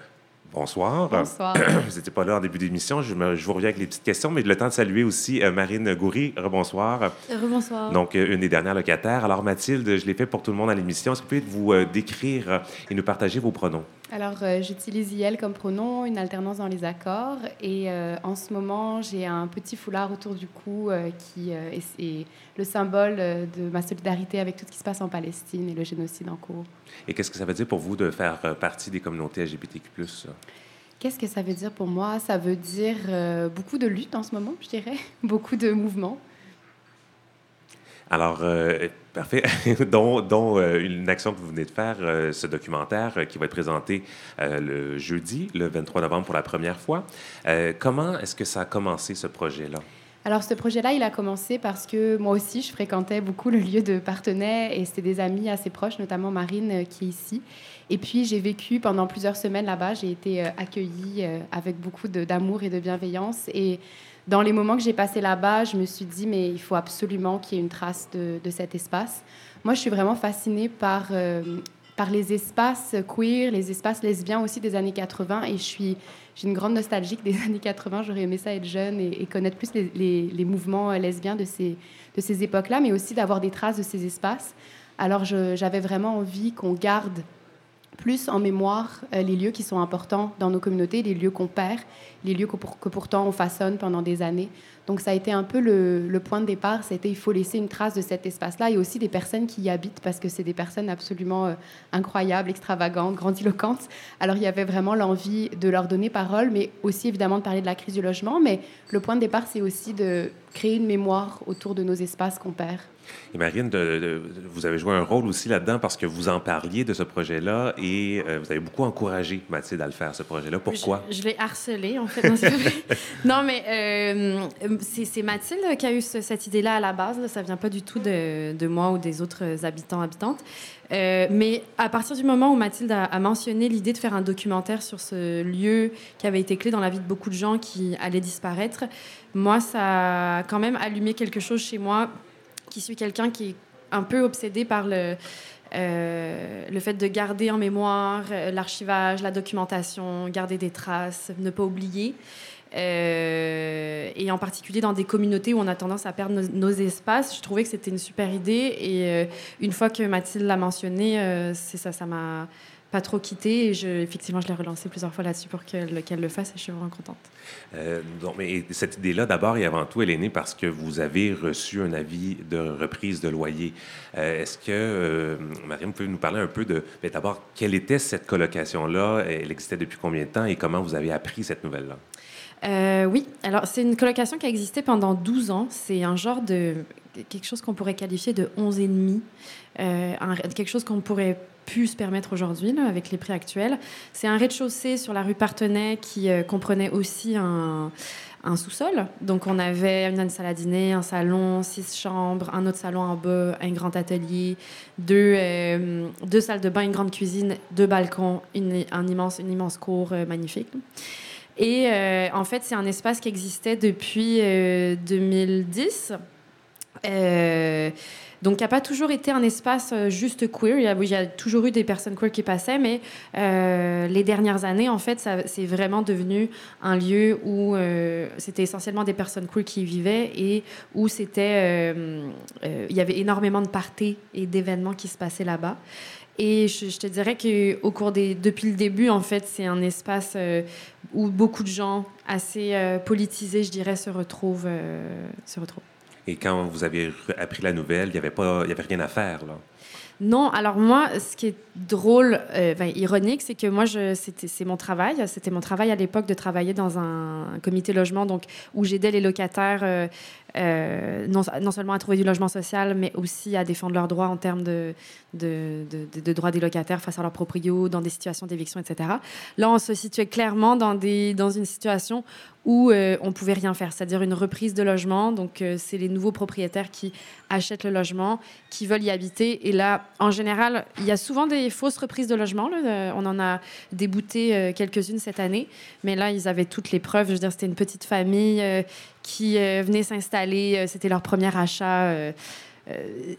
Bonsoir. Bonsoir. vous n'étiez pas là en début d'émission. Je, je vous reviens avec les petites questions, mais le temps de saluer aussi euh, Marine Goury. Rebonsoir. Rebonsoir. Donc, euh, une des dernières locataires. Alors, Mathilde, je l'ai fait pour tout le monde à l'émission. Est-ce que vous pouvez vous euh, décrire et nous partager vos pronoms? Alors, euh, j'utilise IL comme pronom, une alternance dans les accords. Et euh, en ce moment, j'ai un petit foulard autour du cou euh, qui est, est le symbole de ma solidarité avec tout ce qui se passe en Palestine et le génocide en cours. Et qu'est-ce que ça veut dire pour vous de faire partie des communautés LGBTQ+. Qu'est-ce que ça veut dire pour moi? Ça veut dire beaucoup de lutte en ce moment, je dirais, beaucoup de mouvements. Alors, euh, parfait. dont dont, euh, une action que vous venez de faire, euh, ce documentaire qui va être présenté le jeudi, le 23 novembre pour la première fois. Comment est-ce que ça a commencé, ce projet-là? Alors, ce projet-là, il a commencé parce que moi aussi, je fréquentais beaucoup le lieu de Partenay et c'était des amis assez proches, notamment Marine qui est ici. Et puis, j'ai vécu pendant plusieurs semaines là-bas. J'ai été accueillie avec beaucoup d'amour et de bienveillance. Et dans les moments que j'ai passés là-bas, je me suis dit, mais il faut absolument qu'il y ait une trace de, cet espace. Moi, je suis vraiment fascinée par, euh, par les espaces queer, les espaces lesbiens aussi des années 80. Et j'ai une grande nostalgique des années 80. J'aurais aimé ça être jeune et, connaître plus les, les- les mouvements euh, lesbiens de ces, de ces époques-là, mais aussi d'avoir des traces de ces espaces. Alors, j'avais vraiment envie qu'on garde plus en mémoire euh, les lieux qui sont importants dans nos communautés, les lieux qu'on perd, les lieux que, pour- que pourtant on façonne pendant des années. Donc ça a été un peu le, point de départ, c'était il faut laisser une trace de cet espace-là et aussi des personnes qui y habitent parce que c'est des personnes absolument euh, incroyables, extravagantes, grandiloquentes. Alors il y avait vraiment l'envie de leur donner parole, mais aussi évidemment de parler de la crise du logement. Mais le point de départ, c'est aussi de créer une mémoire autour de nos espaces qu'on perd. Et Marine, de- de- vous avez joué un rôle aussi là-dedans parce que vous en parliez de ce projet-là et euh, vous avez beaucoup encouragé Mathilde à le faire, ce projet-là. Pourquoi? Je, je l'ai harcelé, en fait. Non, mais euh, c'est c'est Mathilde qui a eu ce- cette idée-là à la base. Là. Ça vient pas du tout de, de moi ou des autres habitants, habitantes. Euh, mais à partir du moment où Mathilde a, a mentionné l'idée de faire un documentaire sur ce lieu qui avait été clé dans la vie de beaucoup de gens qui allaient disparaître, moi, ça a quand même allumé quelque chose chez moi, qui suis quelqu'un qui est un peu obsédé par le, euh, le fait de garder en mémoire euh, l'archivage, la documentation, garder des traces, ne pas oublier. Euh, et en particulier dans des communautés où on a tendance à perdre nos, espaces, je trouvais que c'était une super idée. Et une fois que Mathilde l'a mentionné, c'est ça, ça m'a pas trop quitté. Et je, effectivement, je l'ai relancé plusieurs fois là-dessus pour qu'elle le fasse. Et je suis vraiment contente. Euh, donc, mais cette idée-là, d'abord et avant tout, elle est née parce que vous avez reçu un avis de reprise de loyer. Euh, Est-ce que, euh, Mariam, vous pouvez nous parler un peu de, ben, d'abord, quelle était cette colocation-là? Elle existait depuis combien de temps et comment vous avez appris cette nouvelle-là? Euh, oui, alors c'est une colocation qui a existé pendant 12 ans. C'est un genre de quelque chose qu'on pourrait qualifier de 11 et demi, euh, quelque chose qu'on pourrait plus se permettre aujourd'hui avec les prix actuels. C'est un rez-de-chaussée sur la rue Partenay qui euh, comprenait aussi un, sous-sol. Donc on avait une salle à dîner, un salon, six chambres, un autre salon en bas, un grand atelier, deux, deux salles de bain, une grande cuisine, deux balcons, une, un immense, une immense cour magnifique. Et euh, en fait, c'est un espace qui existait depuis euh, 2010. Euh, donc, qui n'a pas toujours été un espace euh, juste queer. Il y, a, y a toujours eu des personnes queer qui passaient, mais euh, les dernières années, en fait, c'est vraiment devenu un lieu où euh, c'était essentiellement des personnes queer qui y vivaient et où c'était, euh, euh, il y avait énormément de parties et d'événements qui se passaient là-bas. Et je, je te dirais qu'au cours des, depuis le début, en fait, c'est un espace euh, où beaucoup de gens assez euh, politisés, je dirais, se retrouvent. euh, se retrouvent. Et quand vous avez appris la nouvelle, il n'y avait, pas- il y avait rien à faire, là? Non, alors moi, ce qui est drôle, euh, ben, ironique, c'est que moi, c'est mon travail. C'était mon travail à l'époque de travailler dans un, un comité logement, donc où j'aidais les locataires euh, euh, non, non seulement à trouver du logement social, mais aussi à défendre leurs droits en termes de, de, droits des locataires face à leurs proprios, dans des situations d'éviction, etc. Là, on se situait clairement dans, des, dans une situation où euh, on pouvait rien faire, c'est-à-dire une reprise de logement. Donc, euh, c'est les nouveaux propriétaires qui achètent le logement, qui veulent y habiter. Et là, en général, il y a souvent des fausses reprises de logement. Euh, on en a débouté quelques-unes cette année. Mais là, ils avaient toutes les preuves. Je veux dire, c'était une petite famille qui euh, venait s'installer. Euh, C'était leur premier achat. euh,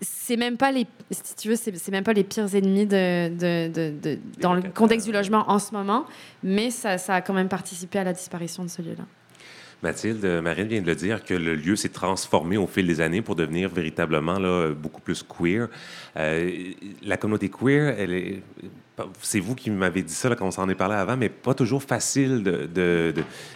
c'est même pas les si tu veux c'est même pas les pires ennemis dans le contexte du logement en ce moment mais ça, a quand même participé à la disparition de ce lieu-là Mathilde, Marine vient de le dire que le lieu s'est transformé au fil des années pour devenir véritablement beaucoup plus queer. La communauté queer, elle est, c'est vous qui m'avez dit ça quand on s'en est parlé avant, mais pas toujours facile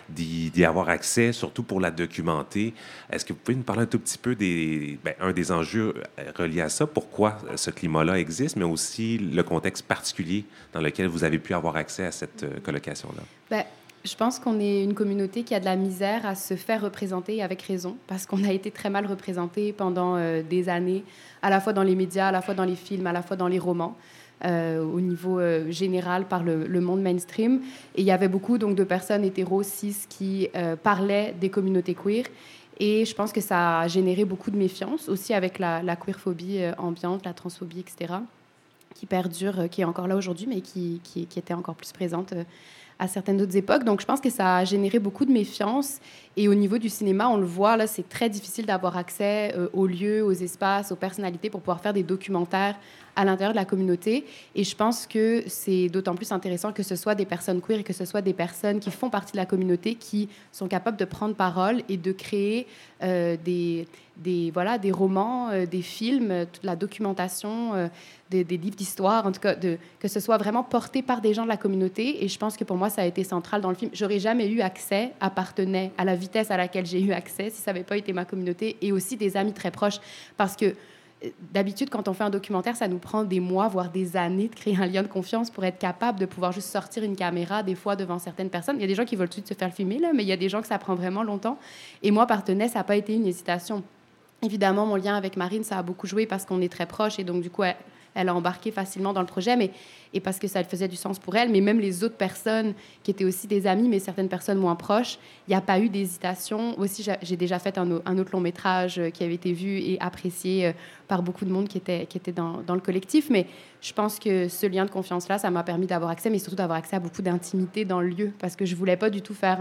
d'y, avoir accès, surtout pour la documenter. Est-ce que vous pouvez nous parler un tout petit peu des, ben, un des enjeux euh, reliés à ça, pourquoi ce climat-là existe, mais aussi le contexte particulier dans lequel vous avez pu avoir accès à cette euh, colocation-là? Ben, je pense qu'on est une communauté qui a de la misère à se faire représenter avec raison, parce qu'on a été très mal représenté pendant euh, des années, à la fois dans les médias, à la fois dans les films, à la fois dans les romans. Euh, au niveau euh, général par le, monde mainstream. Et il y avait beaucoup donc, de personnes hétéros, cis, qui euh, parlaient des communautés queer. Et je pense que ça a généré beaucoup de méfiance, aussi avec la, queerphobie ambiante, la transphobie, etc., qui perdure, qui est encore là aujourd'hui, mais qui, qui, était encore plus présente à certaines autres époques. Donc, je pense que ça a généré beaucoup de méfiance. Et au niveau du cinéma, on le voit, là, c'est très difficile d'avoir accès euh, aux lieux, aux espaces, aux personnalités pour pouvoir faire des documentaires à l'intérieur de la communauté. Et je pense que c'est d'autant plus intéressant que ce soit des personnes queer et que ce soit des personnes qui font partie de la communauté qui sont capables de prendre parole et de créer euh, des, des, voilà, des romans, euh, des films, toute la documentation, des, livres d'histoire, en tout cas, de, que ce soit vraiment porté par des gens de la communauté. Et je pense que pour moi, ça a été central dans le film. J'aurais jamais eu accès à Partenay à la vitesse à laquelle j'ai eu accès si ça n'avait pas été ma communauté et aussi des amis très proches. Parce que euh, d'habitude, quand on fait un documentaire, ça nous prend des mois, voire des années de créer un lien de confiance pour être capable de pouvoir juste sortir une caméra, des fois devant certaines personnes. Il y a des gens qui veulent tout de suite se faire filmer, là, mais il y a des gens que ça prend vraiment longtemps. Et moi, Partenay, ça n'a pas été une hésitation. Évidemment, mon lien avec Marine, ça a beaucoup joué parce qu'on est très proches et donc, du coup, elle, elle a embarqué facilement dans le projet, mais et parce que ça faisait du sens pour elle. Mais même les autres personnes qui étaient aussi des amis, mais certaines personnes moins proches, il n'y a pas eu d'hésitation. Aussi, j'ai- déjà fait un, au- un autre long métrage euh, qui avait été vu et apprécié euh, par beaucoup de monde qui était, qui était dans, le collectif. Mais je pense que ce lien de confiance-là, ça m'a permis d'avoir accès, mais surtout d'avoir accès à beaucoup d'intimité dans le lieu, parce que je voulais pas du tout faire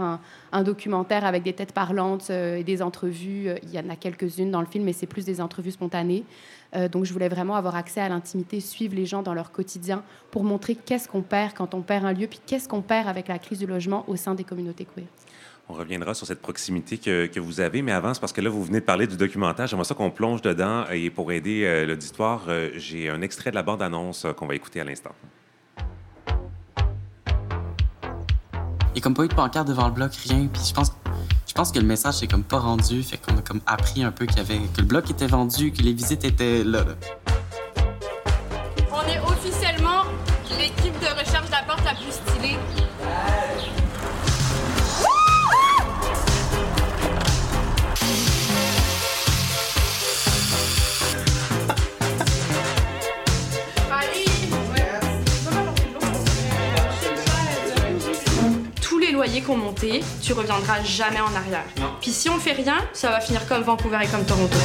un, documentaire avec des têtes parlantes euh, et des entrevues. Il y en a quelques-unes dans le film, mais c'est plus des entrevues spontanées. Donc, je voulais vraiment avoir accès à l'intimité, suivre les gens dans leur quotidien pour montrer qu'est-ce qu'on perd quand on perd un lieu, puis qu'est-ce qu'on perd avec la crise du logement au sein des communautés queer. On reviendra sur cette proximité que, que vous avez, mais avant, c'est parce que là, vous venez de parler du documentaire. J'aimerais ça qu'on plonge dedans. Et pour aider euh, l'auditoire, euh, j'ai un extrait de la bande-annonce euh, qu'on va écouter à l'instant. Il n'y a comme pas eu de pancarte devant le bloc, rien. Puis je pense, je pense que le message c'est comme pas rendu. Fait qu'on a comme appris un peu qu'il y avait, que le bloc était vendu, que les visites étaient là. là. Qu'on monté, tu reviendras jamais en arrière. Puis si on fait rien, ça va finir comme Vancouver et comme Toronto.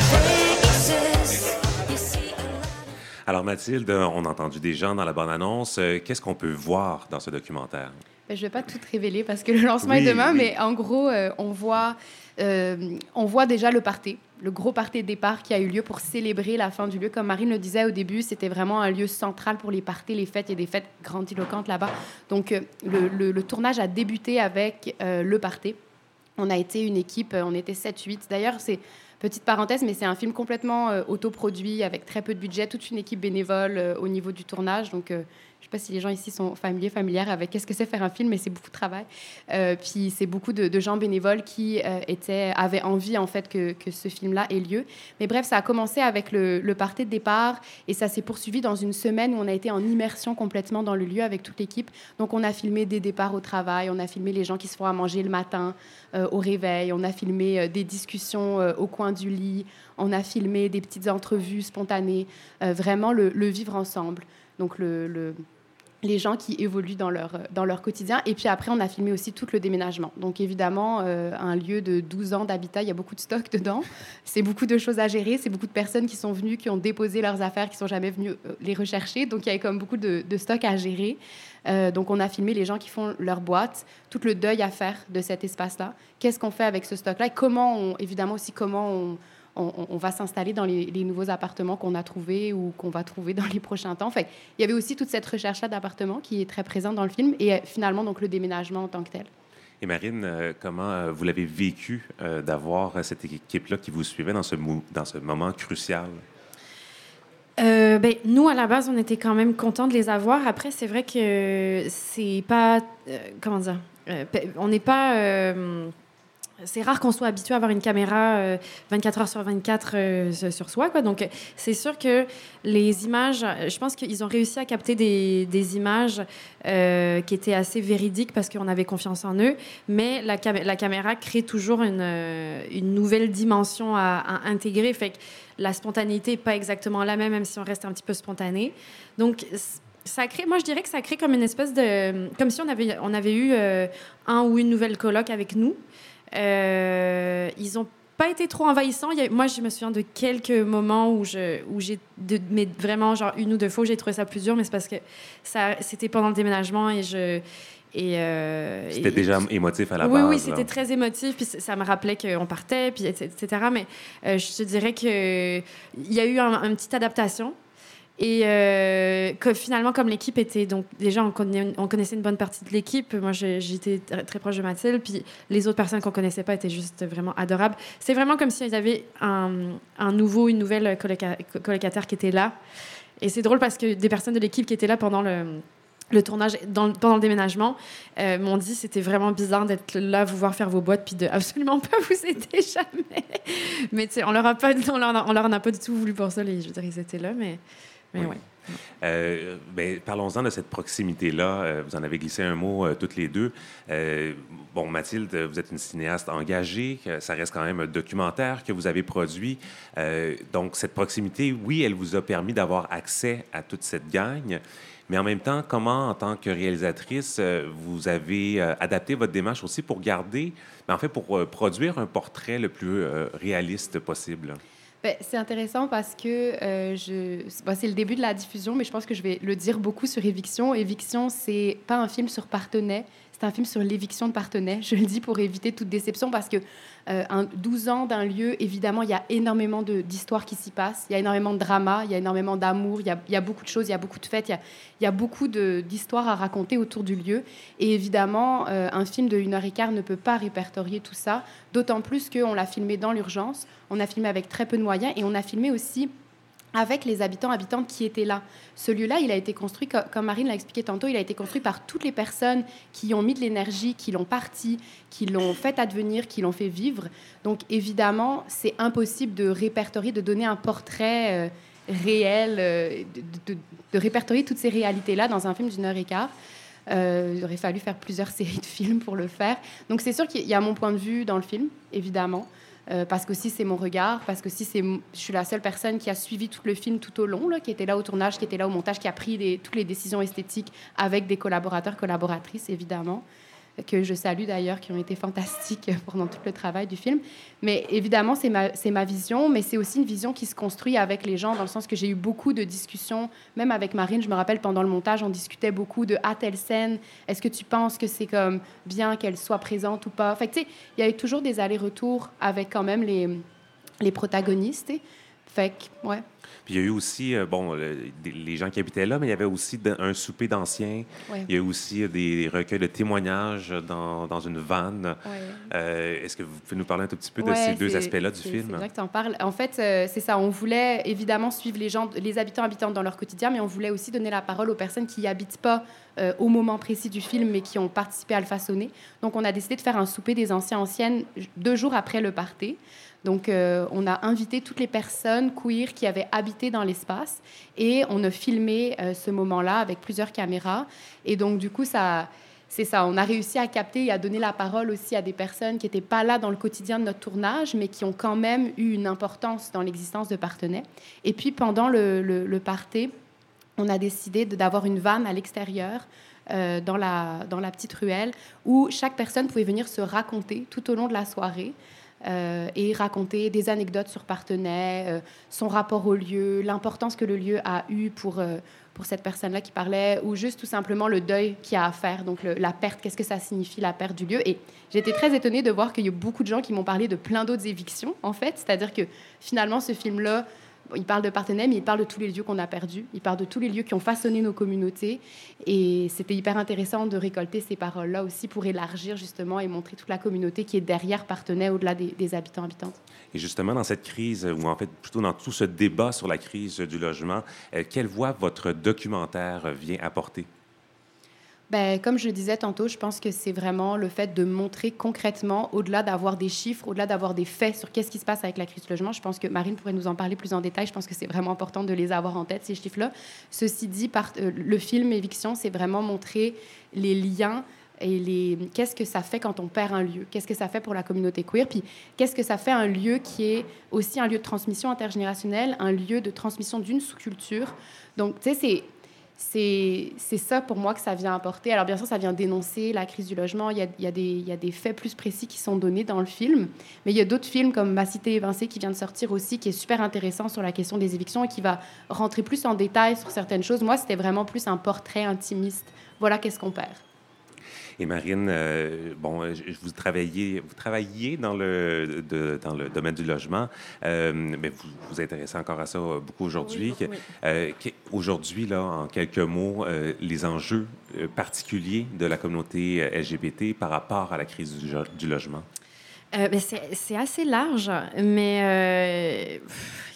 Alors, Mathilde, on a entendu des gens dans la bande-annonce. Euh, Qu'est-ce qu'on peut voir dans ce documentaire? Ben, je ne vais pas tout révéler parce que le lancement Oui, est demain, oui. mais en gros, euh, on, voit, euh, on voit déjà le party, le gros party de départ qui a eu lieu pour célébrer la fin du lieu. Comme Marine le disait au début, c'était vraiment un lieu central pour les parties, les fêtes. Il y a des fêtes grandiloquentes là-bas. Donc, euh, le, tournage a débuté avec euh, le party. On a été une équipe, on était 7-8. D'ailleurs, c'est petite parenthèse, mais c'est un film complètement autoproduit, avec très peu de budget, toute une équipe bénévole au niveau du tournage. Donc, je ne sais pas si les gens ici sont familiers, familières avec qu'est-ce que c'est faire un film, mais c'est beaucoup de travail. Euh, puis c'est beaucoup de, gens bénévoles qui euh, étaient, avaient envie en fait que, que ce film-là ait lieu. Mais bref, ça a commencé avec le, le de départ et ça s'est poursuivi dans une semaine où on a été en immersion complètement dans le lieu avec toute l'équipe. Donc on a filmé des départs au travail, on a filmé les gens qui se font à manger le matin euh, au réveil, on a filmé des discussions au coin du lit, on a filmé des petites entrevues spontanées, vraiment le vivre ensemble. Donc le, le- les gens qui évoluent dans leur, dans leur quotidien. Et puis après, on a filmé aussi tout le déménagement. Donc évidemment, euh, un lieu de 12 ans d'habitat, il y a beaucoup de stock dedans. C'est beaucoup de choses à gérer. C'est beaucoup de personnes qui sont venues, qui ont déposé leurs affaires, qui sont jamais venues euh, les rechercher. Donc il y avait comme beaucoup de, de stock à gérer. Euh, donc on a filmé les gens qui font leur boîte, tout le deuil à faire de cet espace-là. Qu'est-ce qu'on fait avec ce stock-là Et comment, évidemment aussi, comment on, on, on va s'installer dans les, les nouveaux appartements qu'on a trouvés ou qu'on va trouver dans les prochains temps. Fait, il y avait aussi toute cette recherche-là d'appartements qui est très présente dans le film et euh, finalement donc le déménagement en tant que tel. Et Marine, euh, comment euh, vous l'avez vécu euh, d'avoir cette équipe-là qui vous suivait dans ce, mou- dans ce moment crucial? Euh, ben, nous, à la base, on était quand même contents de les avoir. Après, c'est vrai que c'est pas. euh, comment dire Euh, On n'est pas. Euh, c'est rare qu'on soit habitué à avoir une caméra euh, 24 heures sur 24 euh, sur soi. Donc, euh, c'est sûr que les images, euh, je pense qu'ils ont réussi à capter des, images euh, qui étaient assez véridiques parce qu'on avait confiance en eux. Mais la, cam- la caméra crée toujours une, euh, nouvelle dimension à, intégrer. Fait que la spontanéité n'est pas exactement la même, même si on reste un petit peu spontané. Donc, ça crée, moi, je dirais que ça crée comme une espèce de. Comme si on avait, eu euh, un ou une nouvelle coloc avec nous. Euh, ils n'ont pas été trop envahissants. A- moi, je me souviens de quelques moments où j'ai, de- mais vraiment genre une ou deux fois, j'ai trouvé ça plus dur, mais c'est parce que ça, c'était pendant le déménagement et je. Et, euh, C'était et- déjà émotif à la oui, base. oui, là. c'était très émotif. Puis ça me rappelait qu'on partait, puis etc. Mais euh, je te dirais que il y a eu un, une petite adaptation. Et euh, que finalement, comme l'équipe était. Donc, déjà, on, connaissait une bonne partie de l'équipe. Moi, j'étais très, proche de Mathilde. Puis les autres personnes qu'on connaissait pas étaient juste vraiment adorables. C'est vraiment comme s'il y avait un, nouveau, une nouvelle coloca- colocataire qui était là. Et c'est drôle parce que des personnes de l'équipe qui étaient là pendant le, tournage, pendant le déménagement, euh, m'ont dit c'était vraiment bizarre d'être là, vous voir faire vos boîtes, puis de absolument pas vous aider jamais. Mais on leur a pas, on leur, on en a pas du tout voulu pour ça. Les, je veux dire, ils étaient là, mais, mais ouais. Euh, ben, Parlons-en de cette proximité-là. Euh, vous en avez glissé un mot euh, toutes les deux. Bon, Mathilde, vous êtes une cinéaste engagée. Ça reste quand même un documentaire que vous avez produit. Donc, cette proximité, oui, elle vous a permis d'avoir accès à toute cette gang. Mais en même temps, comment, en tant que réalisatrice, vous avez adapté votre démarche aussi pour garder, ben, en fait, pour produire un portrait le plus réaliste possible? Ben, c'est intéressant parce que euh, je... c'est le début de la diffusion, mais je pense que je vais le dire beaucoup sur Éviction. Éviction, c'est pas un film sur Partenay, c'est un film sur l'éviction de Partenay. Je le dis pour éviter toute déception parce que euh, un 12 ans d'un lieu, évidemment, il y a énormément d'histoires qui s'y passent, il y a énormément de drama, il y a énormément d'amour, il y a, beaucoup de choses, il y a beaucoup de fêtes, il y a, beaucoup d'histoires à raconter autour du lieu. Et évidemment, euh, un film de une heure et quart ne peut pas répertorier tout ça, d'autant plus qu'on l'a filmé dans l'urgence, on a filmé avec très peu de moyens et on a filmé aussi avec les habitants habitantes qui étaient là. Ce lieu-là, il a été construit, co- comme Marine l'a expliqué tantôt, il a été construit par toutes les personnes qui y ont mis de l'énergie, qui l'ont parti, qui l'ont fait advenir, qui l'ont fait vivre. Donc évidemment, c'est impossible de répertorier, de donner un portrait euh, réel, euh, de répertorier toutes ces réalités-là dans un film d'une heure et quart. Euh, il aurait fallu faire plusieurs séries de films pour le faire. Donc c'est sûr qu'il y a mon point de vue dans le film, évidemment. Euh, parce que si c'est mon regard, parce que si c'est, je suis la seule personne qui a suivi tout le film tout au long, là, qui était là au tournage, qui était là au montage, qui a pris toutes les décisions esthétiques avec des collaborateurs, collaboratrices évidemment, que je salue d'ailleurs, qui ont été fantastiques pendant tout le travail du film. Mais évidemment, c'est ma, ma vision, mais c'est aussi une vision qui se construit avec les gens, dans le sens que j'ai eu beaucoup de discussions, même avec Marine, je me rappelle pendant le montage, on discutait beaucoup de à telle scène, est-ce que tu penses que c'est comme bien qu'elle soit présente ou pas? Fait tu sais, il y avait toujours des allers-retours avec quand même les, les protagonistes. Fait que, ouais. Puis il y a eu aussi, euh, bon, le- des- les gens qui habitaient là, mais il y avait aussi un souper d'anciens. Ouais. Il y a eu aussi des recueils de témoignages dans, dans une vanne. Ouais. Euh, Est-ce que vous pouvez nous parler un tout petit peu de ces deux aspects-là du film? C'est vrai que tu en parles. En fait, euh, c'est ça. On voulait évidemment suivre les gens, les habitants habitantes dans leur quotidien, mais on voulait aussi donner la parole aux personnes qui n'y habitent pas euh, au moment précis du film, mais qui ont participé à le façonner. Donc, on a décidé de faire un souper des anciens anciennes deux jours après le party. Donc, euh, on a invité toutes les personnes queer qui avaient habité dans l'espace et on a filmé euh, ce moment-là avec plusieurs caméras. Et donc, du coup, ça, c'est ça. On a réussi à capter et à donner la parole aussi à des personnes qui n'étaient pas là dans le quotidien de notre tournage, mais qui ont quand même eu une importance dans l'existence de Partenay. Et puis, pendant le, le, on a décidé d'avoir une vanne à l'extérieur. euh, dans la petite ruelle, où chaque personne pouvait venir se raconter tout au long de la soirée euh, et raconter des anecdotes sur Partenay, euh, son rapport au lieu, l'importance que le lieu a eu pour, euh, pour cette personne-là qui parlait, ou juste tout simplement le deuil qu'il y a à faire, donc la perte, qu'est-ce que ça signifie, la perte du lieu. Et j'étais très étonnée de voir qu'il y a beaucoup de gens qui m'ont parlé de plein d'autres évictions, en fait, c'est-à-dire que finalement, ce film-là, il parle de Partenay, mais il parle de tous les lieux qu'on a perdus, il parle de tous les lieux qui ont façonné nos communautés, et c'était hyper intéressant de récolter ces paroles-là aussi pour élargir justement et montrer toute la communauté qui est derrière Partenay, au-delà des, des habitants habitantes. Et justement, dans cette crise, ou en fait plutôt dans tout ce débat sur la crise du logement, euh, quelle voix votre documentaire vient apporter? Ben, comme je le disais tantôt, je pense que c'est vraiment le fait de montrer concrètement, au-delà d'avoir des chiffres, au-delà d'avoir des faits sur qu'est-ce qui se passe avec la crise logement. Je pense que Marine pourrait nous en parler plus en détail. Je pense que c'est vraiment important de les avoir en tête, ces chiffres-là. Ceci dit, euh, le film Éviction, c'est vraiment montrer les liens et les qu'est-ce que ça fait quand on perd un lieu, qu'est-ce que ça fait pour la communauté queer, puis qu'est-ce que ça fait un lieu qui est aussi un lieu de transmission intergénérationnelle, un lieu de transmission d'une sous-culture? Donc, tu sais, c'est c'est ça pour moi que ça vient apporter. Alors bien sûr, ça vient dénoncer la crise du logement. Il y a, il y a des, il y a des faits plus précis qui sont donnés dans le film. Mais il y a d'autres films comme Ma cité évincée qui vient de sortir aussi, qui est super intéressant sur la question des évictions et qui va rentrer plus en détail sur certaines choses. Moi, c'était vraiment plus un portrait intimiste. Voilà qu'est-ce qu'on perd. Et Marine, euh, bon, euh, je- vous travaillez, vous travaillez dans le, de- dans le domaine du logement, euh, mais vous vous intéressez encore à ça beaucoup aujourd'hui. Oui, oui. Euh, que- aujourd'hui, là, en quelques mots, euh, les enjeux particuliers de la communauté LGBT par rapport à la crise du, logement? Euh, ben, c'est assez large, mais euh, pff,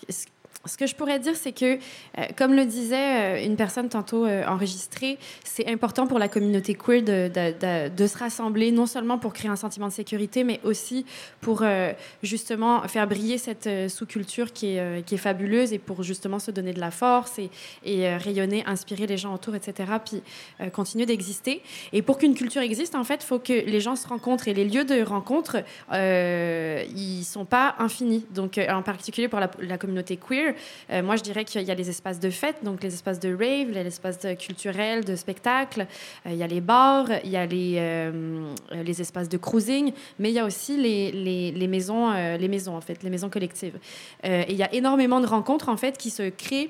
ce- que je pourrais dire, c'est que, euh, comme le disait euh, une personne tantôt euh, enregistrée, c'est important pour la communauté queer de, se rassembler, non seulement pour créer un sentiment de sécurité, mais aussi pour justement faire briller cette sous-culture qui est, fabuleuse et pour justement se donner de la force et, rayonner, inspirer les gens autour, etc., puis continuer d'exister. Et pour qu'une culture existe, en fait, il faut que les gens se rencontrent et les lieux de rencontre, ils sont pas infinis. Donc, en particulier pour la communauté queer, euh, moi, je dirais qu'il y a les espaces de fête, donc les espaces de rave, les espaces culturels, de spectacle. Euh, il y a les bars, il y a les, euh, les espaces de cruising, mais il y a aussi les, les, les maisons, les maisons en fait, les maisons collectives. Et il y a énormément de rencontres en fait qui se créent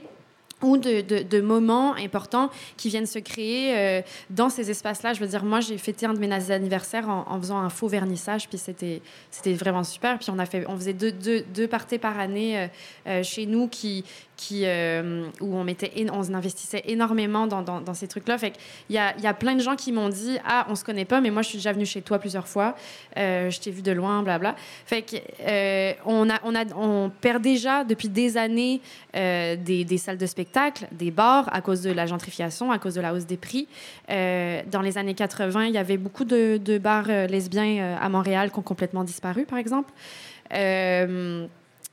ou de, moments importants qui viennent se créer euh, dans ces espaces-là. Je veux dire, moi, j'ai fêté un de mes anniversaires en, en faisant un faux vernissage, puis c'était, c'était vraiment super. Puis on, a fait, on faisait deux, deux, deux parties par année euh, euh, chez nous qui, euh, où on, mettait, on investissait énormément dans, ces trucs-là. Fait il y a plein de gens qui m'ont dit « Ah, on se connaît pas, mais moi, je suis déjà venue chez toi plusieurs fois. Euh, je t'ai vu de loin, blabla. » Fait que, euh, on, perd déjà depuis des années des, salles de spectacle, des bars à cause de la gentrification, à cause de la hausse des prix. Dans les années 80, il y avait beaucoup de, bars lesbiens à Montréal qui ont complètement disparu, par exemple.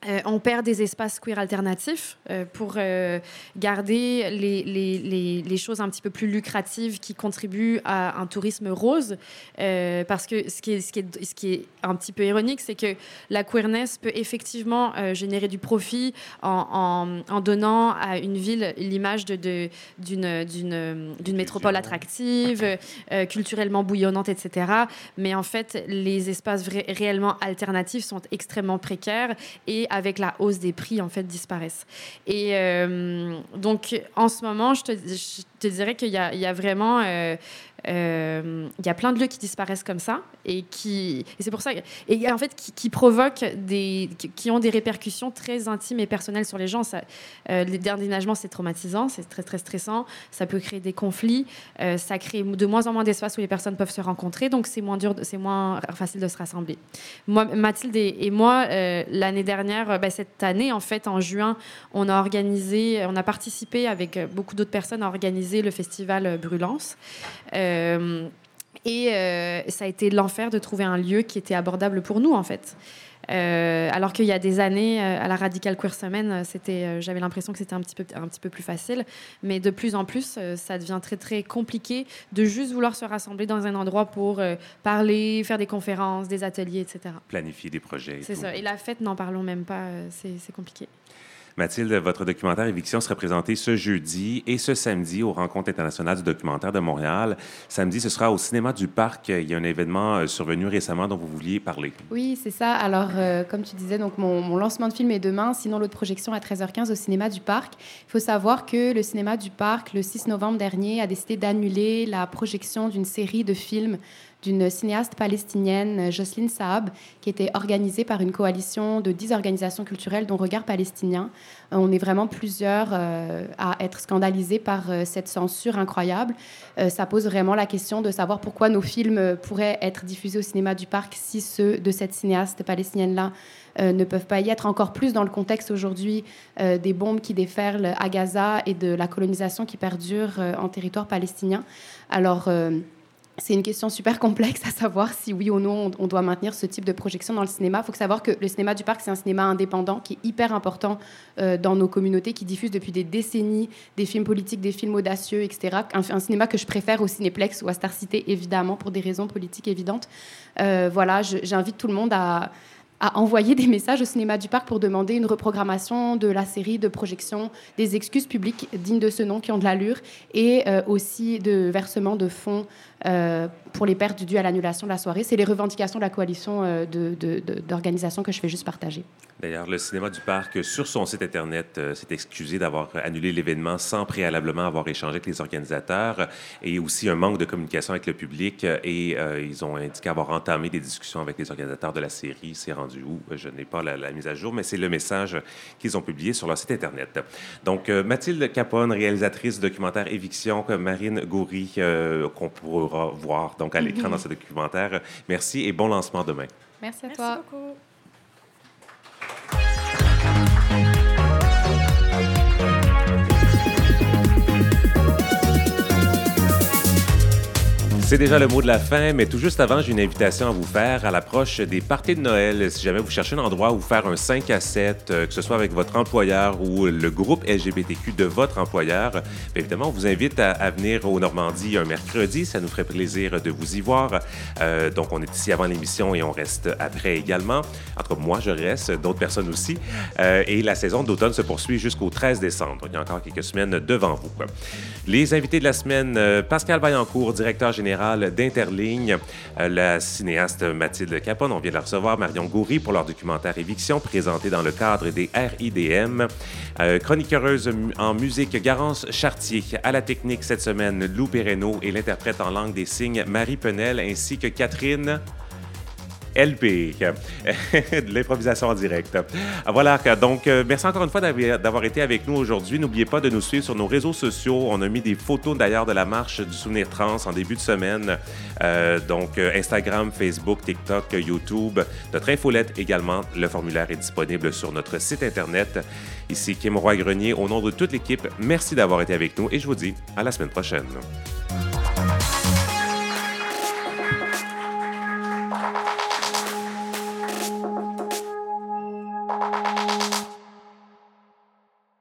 Euh, on perd des espaces queer alternatifs euh, pour euh, garder les, les, les, les choses un petit peu plus lucratives qui contribuent à un tourisme rose. Parce que ce qui, est, ce, qui est, ce qui est un petit peu ironique, c'est que la queerness peut effectivement générer du profit en, en, en donnant à une ville l'image de, de, d'une, métropole attractive, culturellement bouillonnante, etc. Mais en fait, les espaces réellement alternatifs sont extrêmement précaires et avec la hausse des prix, en fait, disparaissent. Et euh, donc, en ce moment, je te, je te dirais qu'il y a, vraiment... euh, euh, il y a plein de lieux qui disparaissent comme ça et qui et c'est pour ça et en fait qui, provoquent des qui, ont des répercussions très intimes et personnelles sur les gens. Ça euh, les c'est traumatisant c'est très très stressant. Ça peut créer des conflits euh, ça crée de moins en moins d'espace où les personnes peuvent se rencontrer donc c'est moins dur c'est moins facile de se rassembler. Mathilde et, moi l'année dernière ben, cette année en fait en juin on a organisé on a participé avec beaucoup d'autres personnes à organiser le festival Brûlance euh, et euh, ça a été l'enfer de trouver un lieu qui était abordable pour nous, en fait. Euh, alors qu'il y a des années, euh, à la Radical Queer Semaine, c'était, euh, j'avais l'impression que c'était un petit, peu, un petit peu plus facile. Mais de plus en plus, ça devient très, très compliqué de juste vouloir se rassembler dans un endroit pour parler, faire des conférences, des ateliers, etc. Planifier des projets. et C'est ça. Et la fête, n'en parlons même pas, c'est c'est compliqué. Mathilde, votre documentaire Éviction sera présenté ce jeudi et ce samedi aux Rencontres internationales du documentaire de Montréal. Samedi, ce sera au Cinéma du Parc. Il y a un événement euh, survenu récemment dont vous vouliez parler. Oui, c'est ça. Alors, euh, comme tu disais, donc mon, mon lancement de film est demain, sinon l'autre projection à 13h15 au cinéma du Parc. Il faut savoir que le cinéma du Parc, le 6 novembre dernier, a décidé d'annuler la projection d'une série de films d'une cinéaste palestinienne, Jocelyne Saab, qui était organisée par une coalition de 10 organisations culturelles, dont Regard palestinien. Euh, On est vraiment plusieurs euh, à être scandalisés par euh, cette censure incroyable. Ça pose vraiment la question de savoir pourquoi nos films pourraient être diffusés au cinéma du parc si ceux de cette cinéaste palestinienne-là ne peuvent pas y être. Encore plus dans le contexte aujourd'hui des bombes qui déferlent à Gaza et de la colonisation qui perdure en territoire palestinien. Alors, c'est une question super complexe à savoir si oui ou non on- doit maintenir ce type de projection dans le cinéma. Il faut savoir que le cinéma du parc, c'est un cinéma indépendant qui est hyper important euh, dans nos communautés, qui diffuse depuis des décennies des films politiques, des films audacieux, etc. Un, cinéma que je préfère au Cinéplex ou à Star Cité, évidemment, pour des raisons politiques évidentes. Euh, voilà, j'invite tout le monde à à envoyer des messages au cinéma du parc pour demander une reprogrammation de la série de projection, des excuses publiques dignes de ce nom qui ont de l'allure et euh, aussi de versement de fonds euh, pour les pertes dues à l'annulation de la soirée. C'est les revendications de la coalition euh, de- de- de- d'organisations que je vais juste partager. D'ailleurs, le cinéma du parc, sur son site Internet, euh, s'est excusé d'avoir annulé l'événement sans préalablement avoir échangé avec les organisateurs et aussi un manque de communication avec le public. euh, Et euh, ils ont indiqué avoir entamé des discussions avec les organisateurs de la série. C'est rendu où? Je n'ai pas la, la mise à jour, mais c'est le message qu'ils ont publié sur leur site Internet. Donc, euh, Mathilde Capone, réalisatrice documentaire Éviction, Marine Goury, euh, qu'on pourra voir donc à l'écran Mhm. dans ce documentaire. Merci et bon lancement demain. Merci à toi. C'est déjà le mot de la fin, mais tout juste avant, j'ai une invitation à vous faire à l'approche des parties de Noël. Si jamais vous cherchez un endroit où faire un 5 à 7, euh, que ce soit avec votre employeur ou le groupe LGBTQ de votre employeur, bien évidemment, on vous invite à, venir au Normandie un mercredi. Ça nous ferait plaisir de vous y voir. Euh, donc, on est ici avant l'émission et on reste après également. En tout cas, moi, je reste, d'autres personnes aussi. Euh, et la saison d'automne se poursuit jusqu'au 13 décembre. Il y a encore quelques semaines devant vous. Les invités de la semaine, Pascal Vaillancourt, directeur général d'Interligne, euh, la cinéaste Mathilde Capone, on vient de la recevoir, Marion Goury pour leur documentaire Éviction, présenté dans le cadre des RIDM, euh, chroniqueuse en musique Garance Chartier, à la technique cette semaine, Lou Perreno et l'interprète en langue des signes Marie Penel, ainsi que Catherine... LP, de l'improvisation en direct. Ah, Voilà, donc euh, merci encore une fois d'avoir été avec nous aujourd'hui. N'oubliez pas de nous suivre sur nos réseaux sociaux. On a mis des photos d'ailleurs de la marche du souvenir trans en début de semaine. Euh, donc euh, Instagram, Facebook, TikTok, YouTube. Notre infolette également. Le formulaire est disponible sur notre site internet. Ici Kim Roy-Grenier, au nom de toute l'équipe, merci d'avoir été avec nous et je vous dis à la semaine prochaine.